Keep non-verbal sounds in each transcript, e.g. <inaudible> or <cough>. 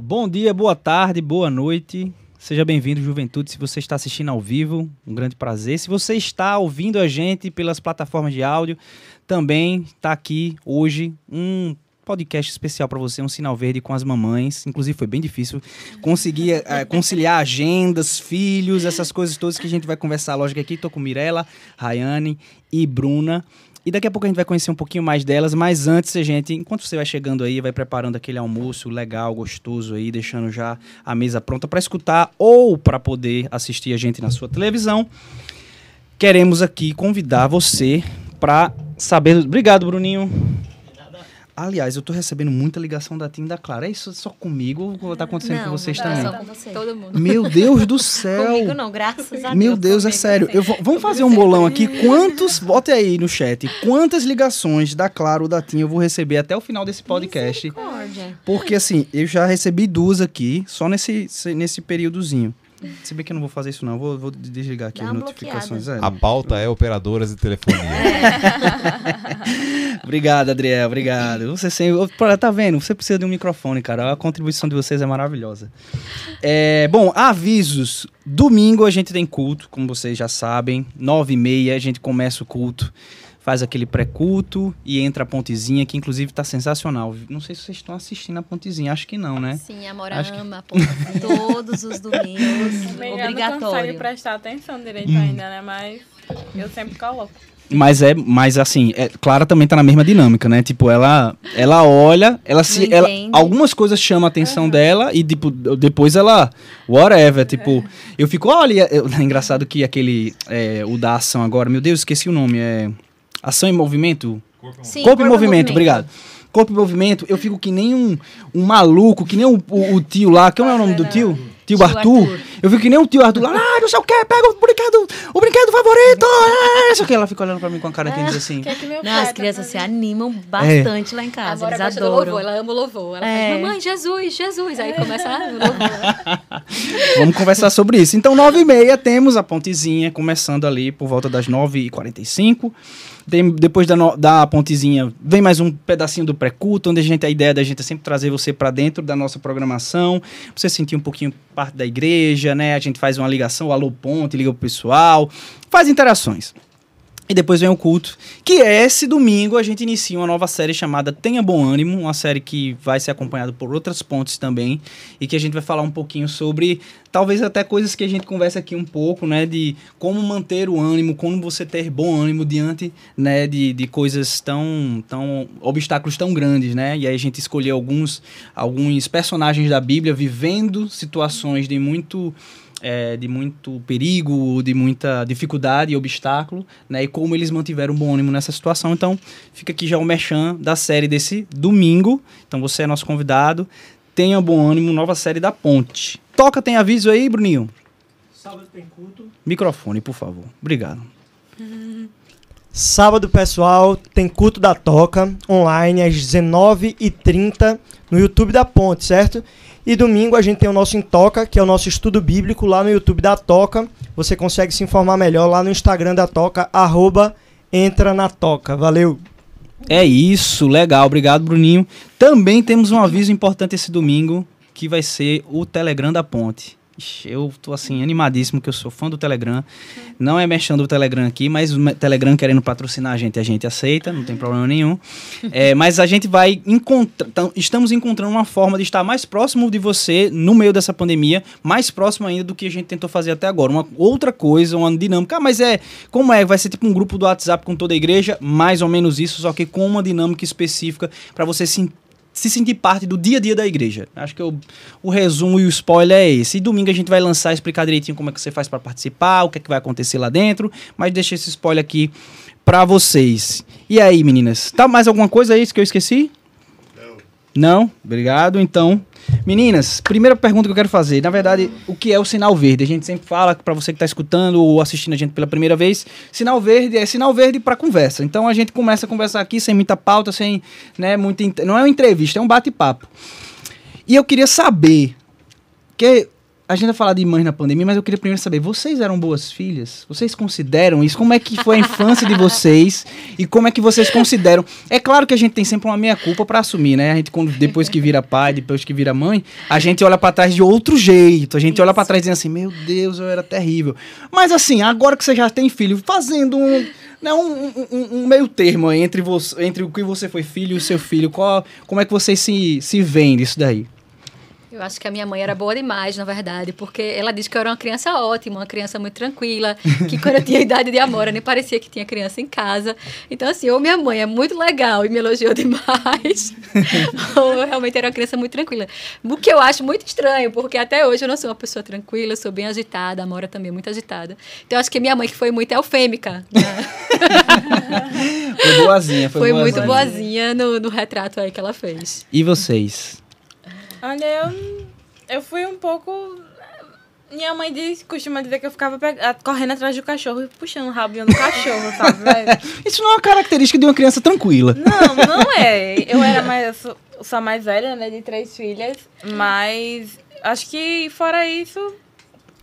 Bom dia, boa tarde, boa noite. Seja bem-vindo, Juventude. Se você está assistindo ao vivo, um grande prazer. Se você está ouvindo a gente pelas plataformas de áudio, também está aqui hoje um podcast especial para você, um sinal verde com as mamães. Inclusive foi bem difícil conseguir é, conciliar agendas, filhos, essas coisas todas que a gente vai conversar. Lógico aqui, estou com Mirella, Rayane e Bruna. E daqui a pouco a gente vai conhecer um pouquinho mais delas, mas antes, gente, enquanto você vai chegando aí, vai preparando aquele almoço legal, gostoso aí, deixando já a mesa pronta para escutar ou para poder assistir a gente na sua televisão, queremos aqui convidar você para saber. Obrigado, Bruninho. Aliás, eu tô recebendo muita ligação da Tim da Clara. É isso só comigo ou tá acontecendo não, com vocês não, também? Só com você. Todo mundo. Meu Deus do <laughs> céu! comigo não, graças a Deus. Meu Deus, é sério. Eu vou, vamos fazer um bolão aqui. Quantos, bote aí no chat, quantas ligações da Claro ou da TIM eu vou receber até o final desse podcast? Porque assim, eu já recebi duas aqui, só nesse, nesse períodozinho. Se bem que eu não vou fazer isso, não. Vou, vou desligar aqui Dá as notificações. É. A pauta é operadoras de telefonia. <laughs> obrigado, Adriel. Obrigado. Você sempre. Tá vendo? Você precisa de um microfone, cara. A contribuição de vocês é maravilhosa. É, bom, avisos. Domingo a gente tem culto, como vocês já sabem. Nove e meia a gente começa o culto faz aquele pré-culto e entra a pontezinha, que inclusive tá sensacional. Não sei se vocês estão assistindo a pontezinha, acho que não, né? Sim, a Mora acho ama que... a. Todos os domingos, <laughs> obrigatório. não consegue prestar atenção direito hum. ainda, né? Mas eu sempre coloco. Mas é, mas assim, é, Clara também tá na mesma dinâmica, né? Tipo, ela ela olha, ela se ela, algumas coisas chamam a atenção uhum. dela e tipo, depois ela whatever, tipo, eu fico, olha, <laughs> é engraçado que aquele é, o da ação agora, meu Deus, esqueci o nome, é Ação em movimento? Corpo, Sim, corpo, corpo em movimento, movimento, obrigado. Corpo em movimento, eu fico que nem um, um maluco, que nem o, o, o tio lá, que é o nome do tio? Tio, tio Arthur. Arthur. Eu fico que nem o tio Arthur lá, ah, não sei o que, pega o brinquedo, o brinquedo favorito, é isso que ela fica olhando pra mim com a cara que diz assim. Que que não, as crianças se animam bastante é. lá em casa, Agora eles adoram. Louvor, ela ama o louvor, ela é. faz, mamãe, Jesus, Jesus, aí começa a louvor. <laughs> Vamos conversar sobre isso. Então, nove e meia, temos a pontezinha, começando ali por volta das nove e quarenta e cinco. Tem, depois da, no, da pontezinha, vem mais um pedacinho do pré-culto, onde a gente a ideia da gente é sempre trazer você para dentro da nossa programação, você sentir um pouquinho parte da igreja, né? A gente faz uma ligação, o alô ponte, liga pro pessoal, faz interações. E depois vem o culto, que é esse domingo a gente inicia uma nova série chamada Tenha Bom Ânimo, uma série que vai ser acompanhada por outras pontes também, e que a gente vai falar um pouquinho sobre, talvez até coisas que a gente conversa aqui um pouco, né, de como manter o ânimo, como você ter bom ânimo diante, né, de, de coisas tão, tão, obstáculos tão grandes, né, e aí a gente escolheu alguns, alguns personagens da Bíblia vivendo situações de muito é, de muito perigo, de muita dificuldade e obstáculo, né? E como eles mantiveram bom ânimo nessa situação. Então, fica aqui já o merchan da série desse domingo. Então, você é nosso convidado. Tenha bom ânimo, nova série da Ponte. Toca, tem aviso aí, Bruninho? Sábado tem culto. Microfone, por favor. Obrigado. Sábado, pessoal, tem culto da Toca online às 19h30 no YouTube da Ponte, certo? E domingo a gente tem o nosso Intoca, que é o nosso estudo bíblico lá no YouTube da Toca. Você consegue se informar melhor lá no Instagram da Toca, arroba entra na Toca. Valeu! É isso, legal. Obrigado, Bruninho. Também temos um aviso importante esse domingo, que vai ser o Telegram da Ponte. Eu tô assim, animadíssimo, que eu sou fã do Telegram. Não é mexendo o Telegram aqui, mas o Telegram querendo patrocinar a gente, a gente aceita, não tem problema nenhum. É, mas a gente vai encontrar. Estamos encontrando uma forma de estar mais próximo de você no meio dessa pandemia, mais próximo ainda do que a gente tentou fazer até agora. Uma outra coisa, uma dinâmica. Ah, mas é. Como é? Vai ser tipo um grupo do WhatsApp com toda a igreja? Mais ou menos isso, só que com uma dinâmica específica para você se se sentir parte do dia a dia da igreja. Acho que o, o resumo e o spoiler é esse. E domingo a gente vai lançar, explicar direitinho como é que você faz para participar, o que é que vai acontecer lá dentro, mas deixa esse spoiler aqui para vocês. E aí, meninas? Tá mais alguma coisa aí que eu esqueci? Não. Obrigado. Então, Meninas, primeira pergunta que eu quero fazer. Na verdade, o que é o sinal verde? A gente sempre fala para você que está escutando ou assistindo a gente pela primeira vez, sinal verde é sinal verde para conversa. Então a gente começa a conversar aqui sem muita pauta, sem, né, muita não é uma entrevista, é um bate-papo. E eu queria saber que a gente vai falar de mães na pandemia, mas eu queria primeiro saber, vocês eram boas filhas? Vocês consideram isso? Como é que foi a infância de vocês? E como é que vocês consideram? É claro que a gente tem sempre uma meia-culpa para assumir, né? A gente, quando, depois que vira pai, depois que vira mãe, a gente olha para trás de outro jeito. A gente isso. olha para trás dizendo assim, meu Deus, eu era terrível. Mas assim, agora que você já tem filho, fazendo um né, um, um, um, meio termo entre, você, entre o que você foi filho e o seu filho. Qual, como é que vocês se, se veem nisso daí? Eu acho que a minha mãe era boa demais, na verdade, porque ela disse que eu era uma criança ótima, uma criança muito tranquila, que quando eu tinha <laughs> idade de amora nem parecia que tinha criança em casa. Então, assim, ou minha mãe é muito legal e me elogiou <laughs> demais, <laughs> ou eu realmente era uma criança muito tranquila. O que eu acho muito estranho, porque até hoje eu não sou uma pessoa tranquila, eu sou bem agitada, a Amora também é muito agitada. Então, eu acho que minha mãe que foi muito eufêmica. Né? foi boazinha, foi, foi boazinha. muito boazinha no, no retrato aí que ela fez. E vocês? Olha, eu, eu fui um pouco. Minha mãe diz, costuma dizer que eu ficava correndo atrás do cachorro e puxando o rabinho do cachorro, sabe? <laughs> Isso não é uma característica de uma criança tranquila. Não, não <laughs> é. Eu era mais. Eu sou, eu sou a mais velha, né? De três filhas. Mas acho que fora isso,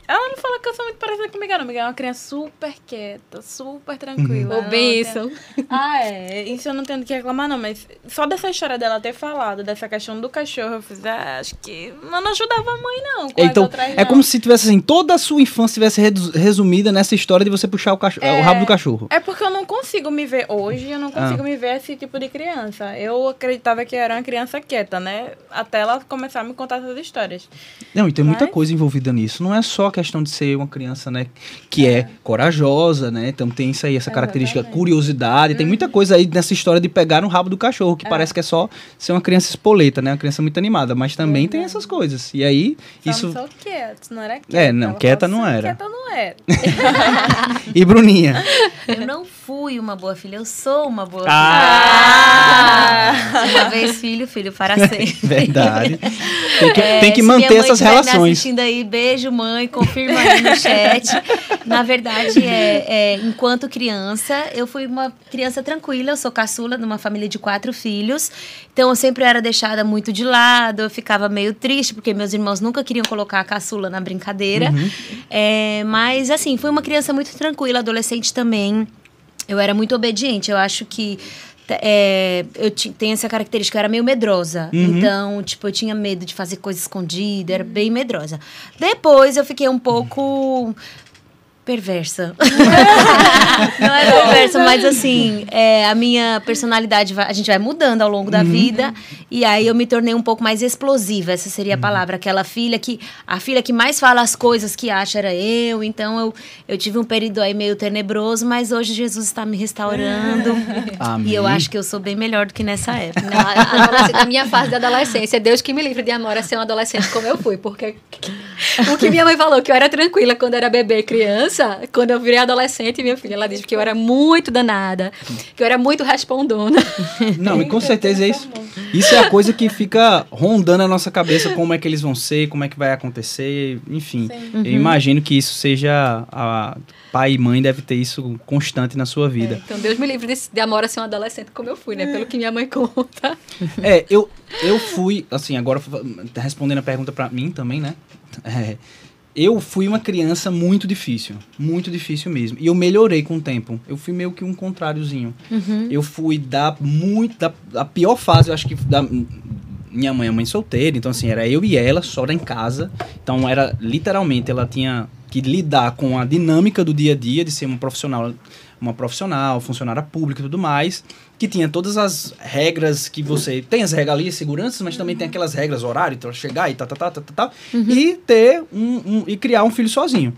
ela não fala que eu sou muito parecida com Miguel, não. Miguel é uma criança super quieta, super tranquila. Ou bem isso. Ah, é. Isso eu não tenho que reclamar, não. Mas só dessa história dela ter falado, dessa questão do cachorro, eu fiz, ah, acho que não ajudava a mãe, não. então, outras, é não. como se tivesse assim, toda a sua infância tivesse resumida nessa história de você puxar o, cachorro, é, o rabo do cachorro. É porque eu não consigo me ver hoje, eu não consigo ah. me ver esse tipo de criança. Eu acreditava que era uma criança quieta, né? Até ela começar a me contar essas histórias. Não, e tem mas... muita coisa envolvida nisso. Não é só questão de ser uma criança, né, que é, é corajosa, né? Então tem isso aí, essa característica, curiosidade. Uhum. Tem muita coisa aí nessa história de pegar no rabo do cachorro, que é. parece que é só ser uma criança espoleta, né? Uma criança muito animada. Mas também uhum. tem essas coisas. E aí, só isso. Só quieto, não era quieta. É, não, quieta não era. Quieta não era. <laughs> e Bruninha? Eu não fui uma boa filha, eu sou uma boa ah! filha. Uma vez filho, filho para <laughs> sempre. Verdade. Tem que, é, tem que manter essas relações. assistindo aí, beijo, mãe, confirma aí no chat. Na verdade, é, é, enquanto criança, eu fui uma criança tranquila, eu sou caçula de uma família de quatro filhos. Então, eu sempre era deixada muito de lado, eu ficava meio triste, porque meus irmãos nunca queriam colocar a caçula na brincadeira. Uhum. É, mas, assim, fui uma criança muito tranquila, adolescente também. Eu era muito obediente. Eu acho que é, eu tenho essa característica, eu era meio medrosa. Uhum. Então, tipo, eu tinha medo de fazer coisa escondida, era bem medrosa. Depois eu fiquei um pouco <laughs> perversa. não é perversa, mas assim, é, a minha personalidade, vai, a gente vai mudando ao longo da uhum. vida. E aí eu me tornei um pouco mais explosiva, essa seria a uhum. palavra. Aquela filha que. A filha que mais fala as coisas que acha era eu. Então eu, eu tive um período aí meio tenebroso, mas hoje Jesus está me restaurando. Amém. <laughs> E eu acho que eu sou bem melhor do que nessa época. Na, na minha fase de adolescência, Deus que me livre de amor a ser um adolescente como eu fui. Porque <laughs> o que minha mãe falou, que eu era tranquila quando era bebê e criança criança, quando eu virei adolescente, minha filha, ela disse que eu era muito danada, que eu era muito respondona. Não, e com certeza é isso. Isso é a coisa que fica rondando a nossa cabeça, como é que eles vão ser, como é que vai acontecer, enfim. Uhum. Eu imagino que isso seja a pai e mãe deve ter isso constante na sua vida. É, então Deus me livre de, de amor a ser um adolescente como eu fui, né? Pelo que minha mãe conta. É, eu, eu fui, assim, agora respondendo a pergunta para mim também, né? É, eu fui uma criança muito difícil, muito difícil mesmo. E eu melhorei com o tempo. Eu fui meio que um contráriozinho. Uhum. Eu fui da muito da, da, pior fase, eu acho que da minha mãe é mãe solteira, então assim, era eu e ela só em casa. Então era literalmente ela tinha que lidar com a dinâmica do dia a dia de ser uma profissional, uma profissional, funcionária pública e tudo mais que tinha todas as regras que você tem as regalias, seguranças, mas também tem aquelas regras horário, então chegar e tá, tá, tá, tá, tá, tá uhum. e ter um, um, e criar um filho sozinho.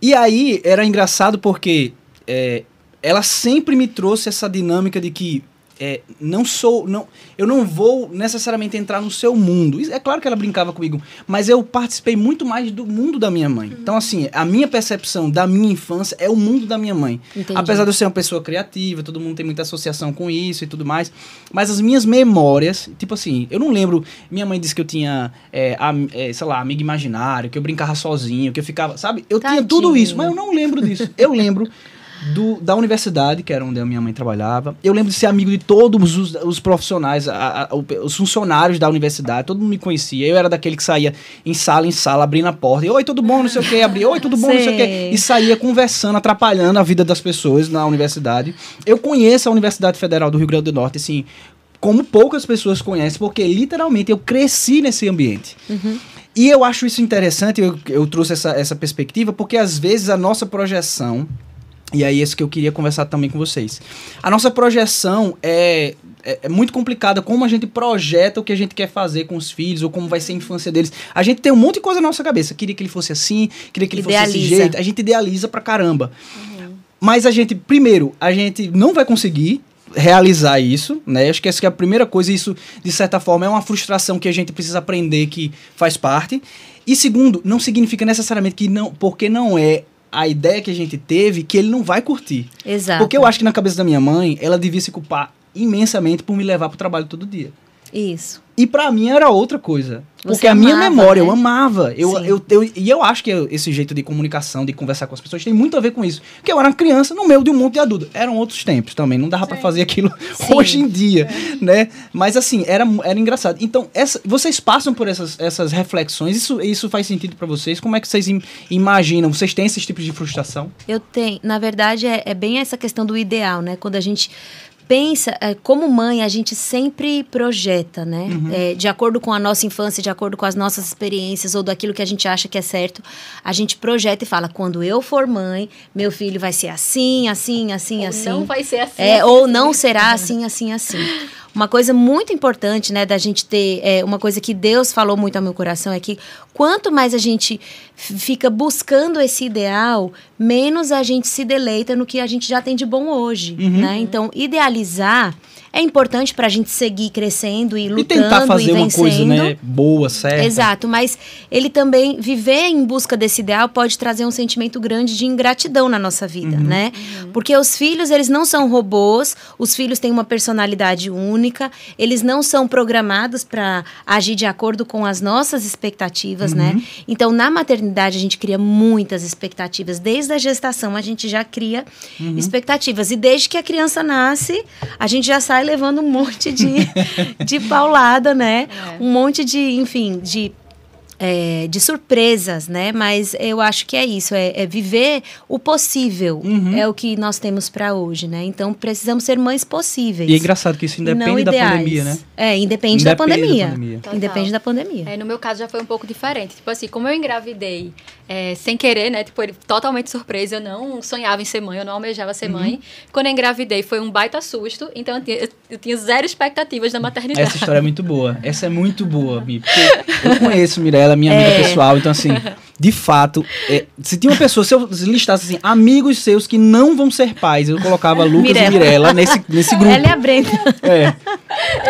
E aí era engraçado porque é, ela sempre me trouxe essa dinâmica de que é, não sou. Não, eu não vou necessariamente entrar no seu mundo. É claro que ela brincava comigo, mas eu participei muito mais do mundo da minha mãe. Uhum. Então, assim, a minha percepção da minha infância é o mundo da minha mãe. Entendi. Apesar de eu ser uma pessoa criativa, todo mundo tem muita associação com isso e tudo mais. Mas as minhas memórias, tipo assim, eu não lembro. Minha mãe disse que eu tinha, é, a, é, sei lá, amigo imaginário, que eu brincava sozinho, que eu ficava. Sabe? Eu Tadinho. tinha tudo isso, mas eu não lembro disso. <laughs> Eu lembro do- da universidade, que era onde a minha mãe trabalhava. Eu lembro de ser amigo de todos os, os profissionais, a- a- os funcionários da universidade. Todo mundo me conhecia. Eu era daquele que saía em sala em sala, abrindo a porta. E, Oi, tudo bom? Não sei o quê. Abria, Oi, tudo bom? Não sei o quê. E saía conversando, atrapalhando a vida das pessoas na universidade. Eu conheço a Universidade Federal do Rio Grande do Norte, assim, como poucas pessoas conhecem, porque literalmente eu cresci nesse ambiente. E eu acho isso interessante, eu, eu trouxe essa, essa perspectiva, porque às vezes a nossa projeção, e aí isso que eu queria conversar também com vocês, a nossa projeção é, é, é muito complicada, como a gente projeta o que a gente quer fazer com os filhos, ou como vai ser a infância deles. A gente tem um monte de coisa na nossa cabeça, queria que ele fosse assim, queria que ele fosse desse Idealiza. jeito, a gente idealiza pra caramba. Mas a gente, primeiro, a gente não vai conseguir realizar isso, né? Acho que essa que é a primeira coisa, isso de certa forma é uma frustração que a gente precisa aprender que faz parte. E segundo, não significa necessariamente que não, porque não é a ideia que a gente teve que ele não vai curtir. Exato. Porque eu acho que na cabeça da minha mãe, ela devia se culpar imensamente por me levar pro trabalho todo dia. Isso. E pra mim era outra coisa. Você Porque a minha memória, né? eu amava. Eu, eu, eu, e eu acho que esse jeito de comunicação, de conversar com as pessoas, tem muito a ver com isso. Porque eu era uma criança no meio de um monte de adulto. Eram outros tempos também. Não dava pra fazer aquilo Sim. <laughs> hoje em dia, né? Mas assim, era, era engraçado. Então, essa, vocês passam por essas, essas reflexões. Isso, isso faz sentido pra vocês? Como é que vocês im- imaginam? Vocês têm esses tipos de frustração? Eu tenho, na verdade, é, é bem essa questão do ideal, né? Quando a gente pensa, é, como mãe, a gente sempre projeta, né? É, de acordo com a nossa infância, de acordo com as nossas experiências ou daquilo que a gente acha que é certo, a gente projeta e fala: quando eu for mãe, meu filho vai ser assim, assim, assim, Ou assim. Não vai ser assim. É, assim, ou assim. não será assim, assim, assim. Uma coisa muito importante, né, da gente ter, é, uma coisa que Deus falou muito ao meu coração é que quanto mais a gente fica buscando esse ideal, menos a gente se deleita no que a gente já tem de bom hoje, Uhum. né? Então, idealizar é importante para a gente seguir crescendo e lutando e tentar fazer e uma vencendo. coisa, né? Boa, certa. Exato, mas ele também viver em busca desse ideal pode trazer um sentimento grande de ingratidão na nossa vida, né? Porque os filhos, eles não são robôs, os filhos têm uma personalidade única, eles não são programados para agir de acordo com as nossas expectativas, né? Então, na maternidade a gente cria muitas expectativas, desde a gestação a gente já cria expectativas e desde que a criança nasce, a gente já sai levando um monte de, <laughs> de paulada, né? É. Um monte de, enfim, de é, de surpresas, né? Mas eu acho que é isso, é, é viver o possível, Uhum. é o que nós temos para hoje, né? Então precisamos ser mães possíveis. E é engraçado que isso independe da pandemia, né? É, independe, da, Independe da pandemia. pandemia. Total. Independe da pandemia. É, no meu caso já foi um pouco diferente. Tipo assim, como eu engravidei é, sem querer, né? Tipo, ele totalmente surpresa. Eu não sonhava em ser mãe, eu não almejava ser Uhum. mãe. Quando eu engravidei foi um baita susto. Então eu tinha, eu tinha zero expectativas da maternidade. Essa história é muito boa. Essa é muito boa, Mi. Porque eu conheço Mirella, minha amiga É. pessoal. Então, assim, de fato, é, se tinha uma pessoa, se eu listasse assim, amigos seus que não vão ser pais, eu colocava Lucas Mirella. e Mirella nesse, nesse grupo. Ela é a Brenda. É,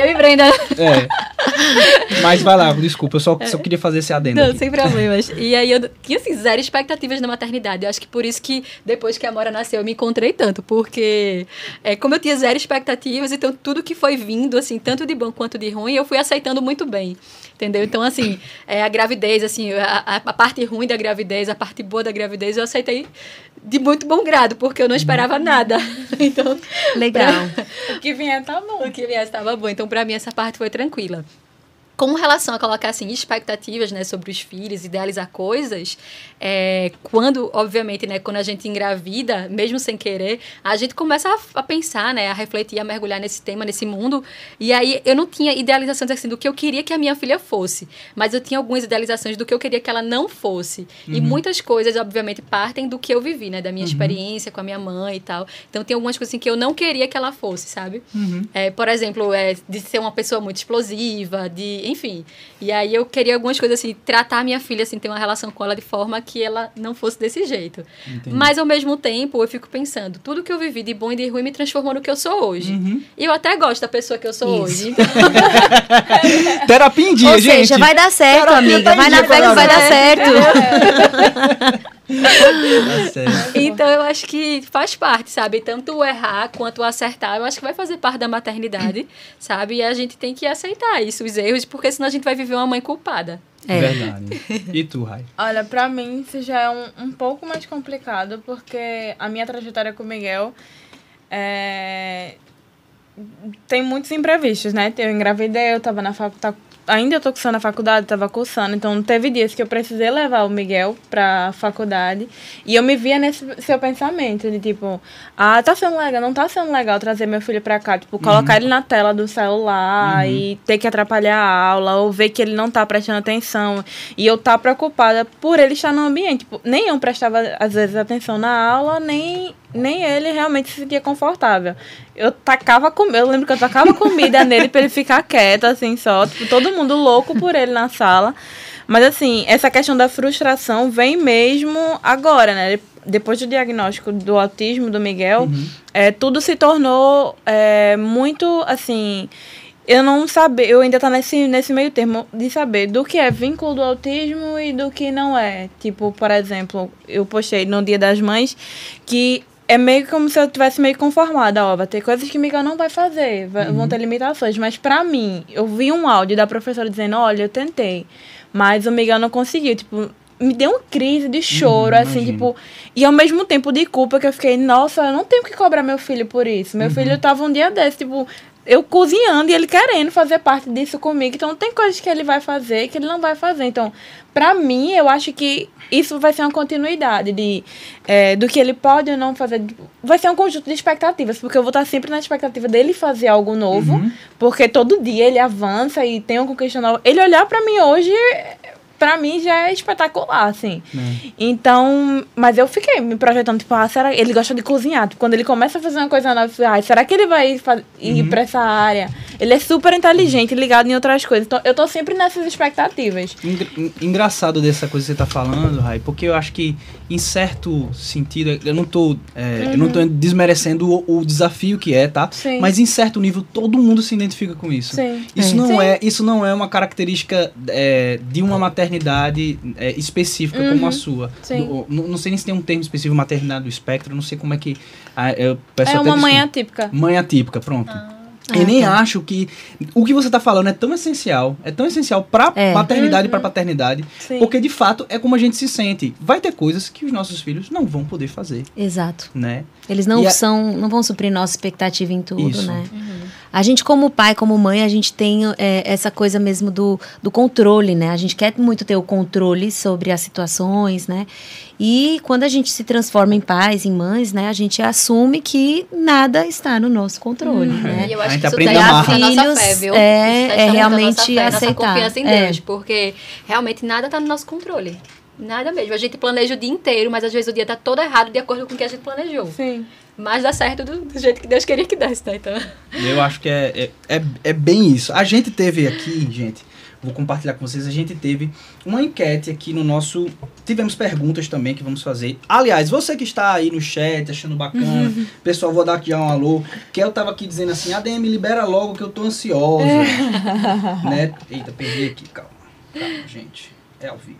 Eu e Brenda. é. <laughs> Mas vai lá, desculpa, eu só, só queria fazer esse adendo. Não, aqui. sem problemas. E aí eu tinha assim, zero expectativas na maternidade. Eu acho que por isso que depois que a Mora nasceu eu me encontrei tanto. Porque é, como eu tinha zero expectativas, então tudo que foi vindo, assim, tanto de bom quanto de ruim, eu fui aceitando muito bem. Entendeu? Então, assim, é, a gravidez, assim, a, a- parte ruim da gravidez, a parte boa da gravidez, eu aceitei de muito bom grado, porque eu não esperava nada. <laughs> Então, Legal. <laughs> O que vier tá bom. o que viesse estava bom. Então, para mim, essa parte foi tranquila. Com relação a colocar assim, expectativas né, sobre os filhos, idealizar coisas, é, quando, obviamente, né, quando a gente engravida, mesmo sem querer, a gente começa a, a pensar, né, a refletir, a mergulhar nesse tema, nesse mundo. E aí eu não tinha idealizações assim do que eu queria que a minha filha fosse, mas eu tinha algumas idealizações do que eu queria que ela não fosse. E muitas coisas, obviamente, partem do que eu vivi, né, da minha experiência com a minha mãe e tal. Então tem algumas coisas assim, que eu não queria que ela fosse, sabe? É, por exemplo, é, de ser uma pessoa muito explosiva, de, enfim. E aí eu queria algumas coisas assim, tratar a minha filha assim, ter uma relação com ela de forma que ela não fosse desse jeito. Mas ao mesmo tempo, eu fico pensando, tudo que eu vivi de bom e de ruim me transformou no que eu sou hoje. E eu até gosto da pessoa que eu sou Isso. hoje. <laughs> Então, Terapia em dia, Ou gente. seja, vai dar certo, Terapia amiga. tá Vai dia na fé que vai dar certo. Certo. <laughs> <laughs> Então eu acho que faz parte, sabe? Tanto errar quanto acertar, eu acho que vai fazer parte da maternidade, sabe? E a gente tem que aceitar isso, os erros, porque senão a gente vai viver uma mãe culpada. É. Verdade. E tu, Rai? Olha, pra mim isso já é um, um pouco mais complicado, porque a minha trajetória com o Miguel é, tem muitos imprevistos, né? Eu engravidei, eu tava na faculdade, ainda eu tô cursando a faculdade, tava cursando, então teve dias que eu precisei levar o Miguel pra faculdade e eu me via nesse seu pensamento de tipo, ah, tá sendo legal, não tá sendo legal trazer meu filho pra cá, tipo, colocar ele na tela do celular e ter que atrapalhar a aula ou ver que ele não tá prestando atenção e eu tá preocupada por ele estar no ambiente, tipo, nem eu prestava às vezes atenção na aula, nem nem ele realmente se sentia confortável. Eu tacava comida, eu lembro que eu tacava comida <laughs> nele pra ele ficar quieto, assim, só. Tipo, todo mundo louco por ele na sala. Mas, assim, essa questão da frustração vem mesmo agora, né? Depois do diagnóstico do autismo do Miguel, é, tudo se tornou é, muito, assim... Eu não saber, eu ainda tá nesse, nesse meio termo de saber do que é vínculo do autismo e do que não é. Tipo, por exemplo, eu postei no Dia das Mães que é meio como se eu tivesse meio conformada, ó, vai ter coisas que Miguel não vai fazer, vai- vão ter limitações, mas pra mim, eu vi um áudio da professora dizendo, olha, eu tentei, mas o Miguel não conseguiu, tipo, me deu uma crise de choro, Uhum, assim, imagino. tipo, e ao mesmo tempo de culpa que eu fiquei, nossa, eu não tenho que cobrar meu filho por isso. Uhum. Meu filho tava um dia desse, tipo, eu cozinhando e ele querendo fazer parte disso comigo. Então tem coisas que ele vai fazer que ele não vai fazer. Então, pra mim, eu acho que isso vai ser uma continuidade de, é, do que ele pode ou não fazer. Vai ser um conjunto de expectativas, porque eu vou estar sempre na expectativa dele fazer algo novo, Uhum. porque todo dia ele avança e tem uma conquista nova. Ele olhar pra mim hoje, pra mim já é espetacular, assim. Né? Então, mas eu fiquei me projetando, tipo, ah, será ele gosta de cozinhar? Tipo, quando ele começa a fazer uma coisa nova, ah, será que ele vai ir Uhum. pra essa área? Ele é super inteligente, ligado em outras coisas. Então, eu tô sempre nessas expectativas. Engra- en- Engraçado dessa coisa que você tá falando, Rai, porque eu acho que, em certo sentido, eu não tô, é, eu não tô desmerecendo o, o desafio que é, tá? Uhum. Sim. Mas em certo nível, todo mundo se identifica com isso. Sim. Isso, É. não Sim. é, isso não é uma característica é, de uma maternidade é, específica como a sua. Uhum. Sim. Do- não, não sei nem se tem um termo específico, maternidade do espectro, não sei como é que. ah, eu peço É até uma mãe desculpa. atípica. Mãe atípica, pronto. Ah, Eu nem tá. acho que. O que você tá falando é tão essencial. É tão essencial pra É. maternidade e pra paternidade. Sim. Porque de fato é como a gente se sente. Vai ter coisas que os nossos filhos não vão poder fazer, Exato. né? Eles não E a- são, não vão suprir nossa expectativa em tudo, Isso. né? A gente, como pai, como mãe, a gente tem é, essa coisa mesmo do, do controle, né? A gente quer muito ter o controle sobre as situações, né? E quando a gente se transforma em pais, em mães, né? A gente assume que nada está no nosso controle, né? E eu A acho gente que isso aprende daí a amar. a nossa Filhos, fé, viu? é- é a realmente nossa fé, nossa aceitar. confiança em É. Deus, porque realmente nada tá no nosso controle. Nada mesmo. A gente planeja o dia inteiro, mas às vezes o dia tá todo errado de acordo com o que a gente planejou. Sim. Mas dá certo do, do jeito que Deus queria que desse, tá? Então. Eu acho que é, é, é, é bem isso. A gente teve aqui, gente, vou compartilhar com vocês, a gente teve uma enquete aqui no nosso. Tivemos perguntas também que vamos fazer. Aliás, você que está aí no chat, achando bacana, <laughs> pessoal, vou dar aqui já um alô. Que eu tava aqui dizendo assim, ADM, libera logo que eu tô ansiosa. <laughs> né? Eita, perdi aqui, calma. Calma, gente. É ao vivo.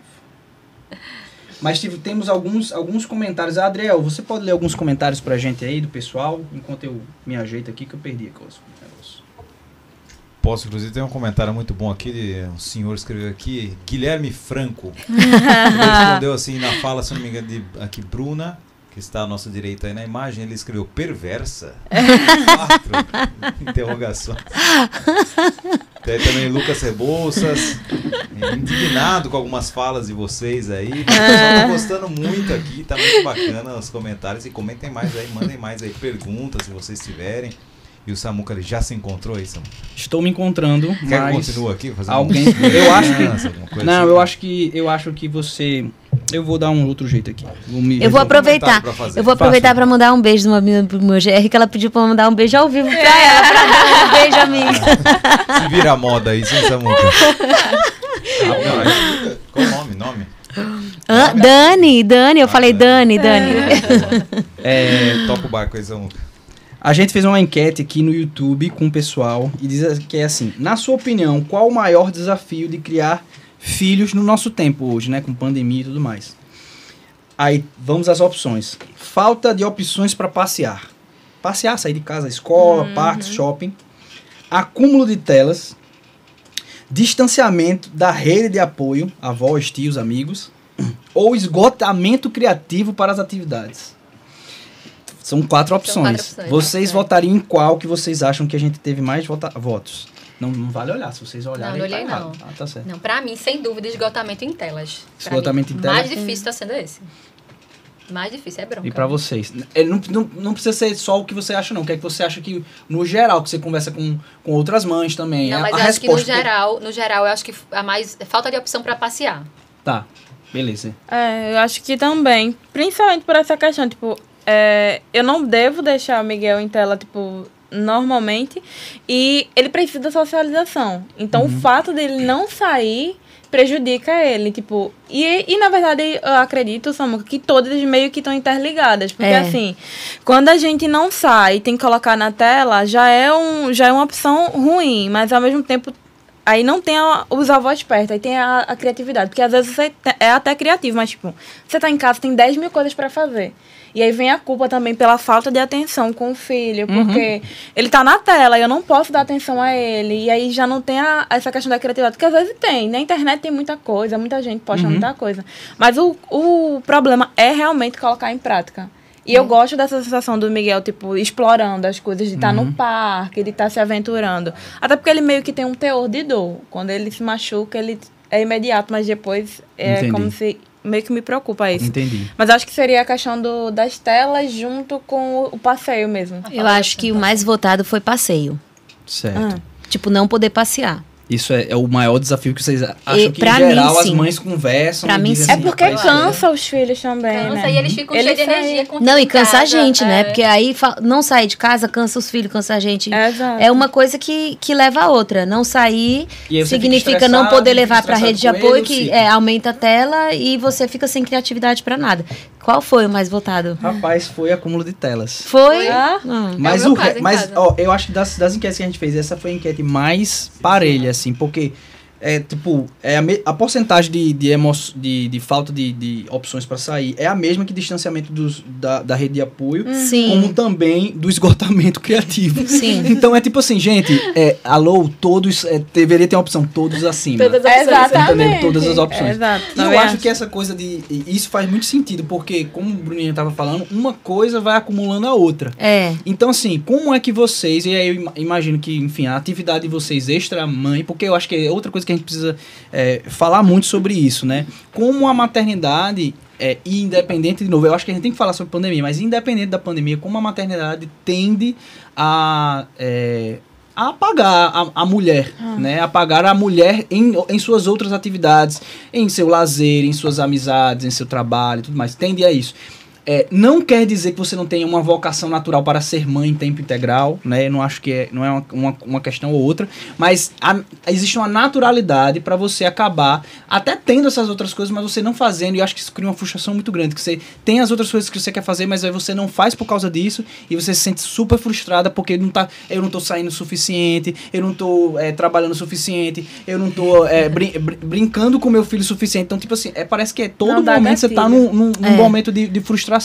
Mas tive- temos alguns, alguns comentários. Adriel, você pode ler alguns comentários pra gente aí do pessoal, enquanto eu me ajeito aqui, que eu perdi aqui os negócios. Posso, inclusive, tem um comentário muito bom aqui, de um senhor escreveu aqui, Guilherme Franco. <laughs> ele respondeu assim na fala, se não me engano, de aqui, Bruna, que está à nossa direita aí na imagem, ele escreveu perversa. <laughs> Quatro interrogações. <laughs> Tem também Lucas Rebouças, indignado com algumas falas de vocês aí. O pessoal tá gostando muito aqui, tá muito bacana os comentários. E comentem mais aí, mandem mais aí perguntas se vocês tiverem. E o Samuca ele já se encontrou aí, Samuca? Estou me encontrando, Quer que eu mas continue aqui? Fazendo alguém- <laughs> eu acho que- criança, alguma coisa não, assim? eu acho que eu acho que você eu vou dar um outro jeito aqui. Vou me- Eu vou aproveitar. Eu vou aproveitar para mandar um beijo numa menina pro meu GR, que ela pediu para mandar um beijo ao vivo pra ela, pra dar um beijo, amiga. Se vira moda aí, sim, Samuca. Ah, Qual o nome? Nome? Hã? Dani, Dani, eu Ah, falei Dani. Dani, Dani. É, Toca o barco aí, a gente fez uma enquete aqui no YouTube com o pessoal e diz que é assim: na sua opinião, qual o maior desafio de criar filhos no nosso tempo hoje, né, com pandemia e tudo mais? Aí, vamos às opções. Falta de opções para passear. Passear, sair de casa, escola, parques, shopping. Acúmulo de telas. Distanciamento da rede de apoio, avós, tios, amigos. Ou esgotamento criativo para as atividades. São quatro opções. quatro opções, vocês é. votariam em qual que vocês acham que a gente teve mais vota- votos? Não, não vale olhar, se vocês olharem. não olhei, tá errado. não. Ah, tá certo. Não, pra mim, sem dúvida, esgotamento em telas. Pra Esgotamento mim, em telas. mais difícil tá sendo esse. Mais difícil é bronca. E pra vocês? É, não, não, não precisa ser só o que você acha, não. O que é que você acha que, no geral, que você conversa com, com outras mães também? Não, a, mas a eu acho que no geral, no geral, eu acho que a mais é falta de opção pra passear. Tá, beleza. É, eu acho que também. Principalmente por essa questão, tipo, é, eu não devo deixar o Miguel em tela, tipo, normalmente. E ele precisa da socialização. Então, o fato dele não sair prejudica ele, tipo... E, e na verdade, eu acredito, Samuca, que todas meio que estão interligadas. Porque, É. assim, quando a gente não sai e tem que colocar na tela, já é, um, já é uma opção ruim. Mas, ao mesmo tempo, Aí não tem a, os avós perto, aí tem a, a criatividade. Porque às vezes você é até criativo, mas tipo, você tá em casa, tem 10 mil coisas pra fazer. E aí vem a culpa também pela falta de atenção com o filho, porque ele tá na tela e eu não posso dar atenção a ele. E aí já não tem a- essa questão da criatividade, porque às vezes tem. Na internet tem muita coisa, muita gente posta muita coisa. Mas o, o problema é realmente colocar em prática. E eu gosto dessa sensação do Miguel, tipo, explorando as coisas, de estar no parque, de estar se aventurando. Até porque ele meio que tem um teor de dor. Quando ele se machuca, ele é imediato, mas depois é Entendi. como se. Meio que me preocupa isso. Entendi. Mas acho que seria a questão do, das telas junto com o, o passeio mesmo. Eu acho que o mais votado foi passeio. Certo. Ah. Tipo, não poder passear. Isso é, é o maior desafio que vocês acham E que, em geral, mim, as mães conversam. Pra e mim, dizem sim. É assim, porque "Rapaz, cansa os filhos também, Cansa né? e eles ficam Ele cheios de energia com Não, e cansa a gente, né? é. Porque aí não sair de casa, cansa os filhos, cansa a gente. É, exato. É uma coisa que, que leva a outra. Não sair significa fica não poder levar pra estressado rede de ele, apoio, que é, aumenta a tela e você fica sem criatividade pra nada. Qual foi o mais votado? Rapaz, foi acúmulo de telas. Foi? Ah. Mas, meu o, caso em mas ó, eu acho que das, das enquetes que a gente fez, essa foi a enquete mais parelha, assim, porque é tipo, é a, me- a porcentagem de, de, emo, de, de falta de, de opções para sair é a mesma que distanciamento dos, da, da rede de apoio, Sim. como também do esgotamento <laughs> criativo. Sim. Então é tipo assim, gente, é, alô, todos, é, deveria ter uma opção, todos acima. Todas as opções. exatamente. Todas as opções. Exato. E eu acho que essa coisa de. Isso faz muito sentido, porque, como o Bruninho estava falando, uma coisa vai acumulando a outra. É. Então, assim, como é que vocês, e aí eu ima- imagino que, enfim, a atividade de vocês extra-mãe, porque eu acho que é outra coisa que a gente precisa é, falar muito sobre isso, né? Como a maternidade, é, e independente, de novo, eu acho que a gente tem que falar sobre pandemia, mas independente da pandemia, como a maternidade tende a. é, a apagar a, a mulher, né? Apagar a mulher em, em suas outras atividades, em seu lazer, em suas amizades, em seu trabalho e tudo mais. Tende a isso. É, não quer dizer que você não tenha uma vocação natural para ser mãe em tempo integral, né? Eu não acho que é, não é uma, uma, uma questão ou outra, mas a- existe uma naturalidade para você acabar até tendo essas outras coisas, mas você não fazendo, e eu acho que isso cria uma frustração muito grande, que você tem as outras coisas que você quer fazer, mas aí você não faz por causa disso, e você se sente super frustrada porque não tá, eu não tô saindo o suficiente, eu não tô é, trabalhando o suficiente, eu não tô é, brin- brin- brincando com meu filho o suficiente. Então, tipo assim, é, parece que é todo Não momento você tá num, num, num É. momento de, de frustração.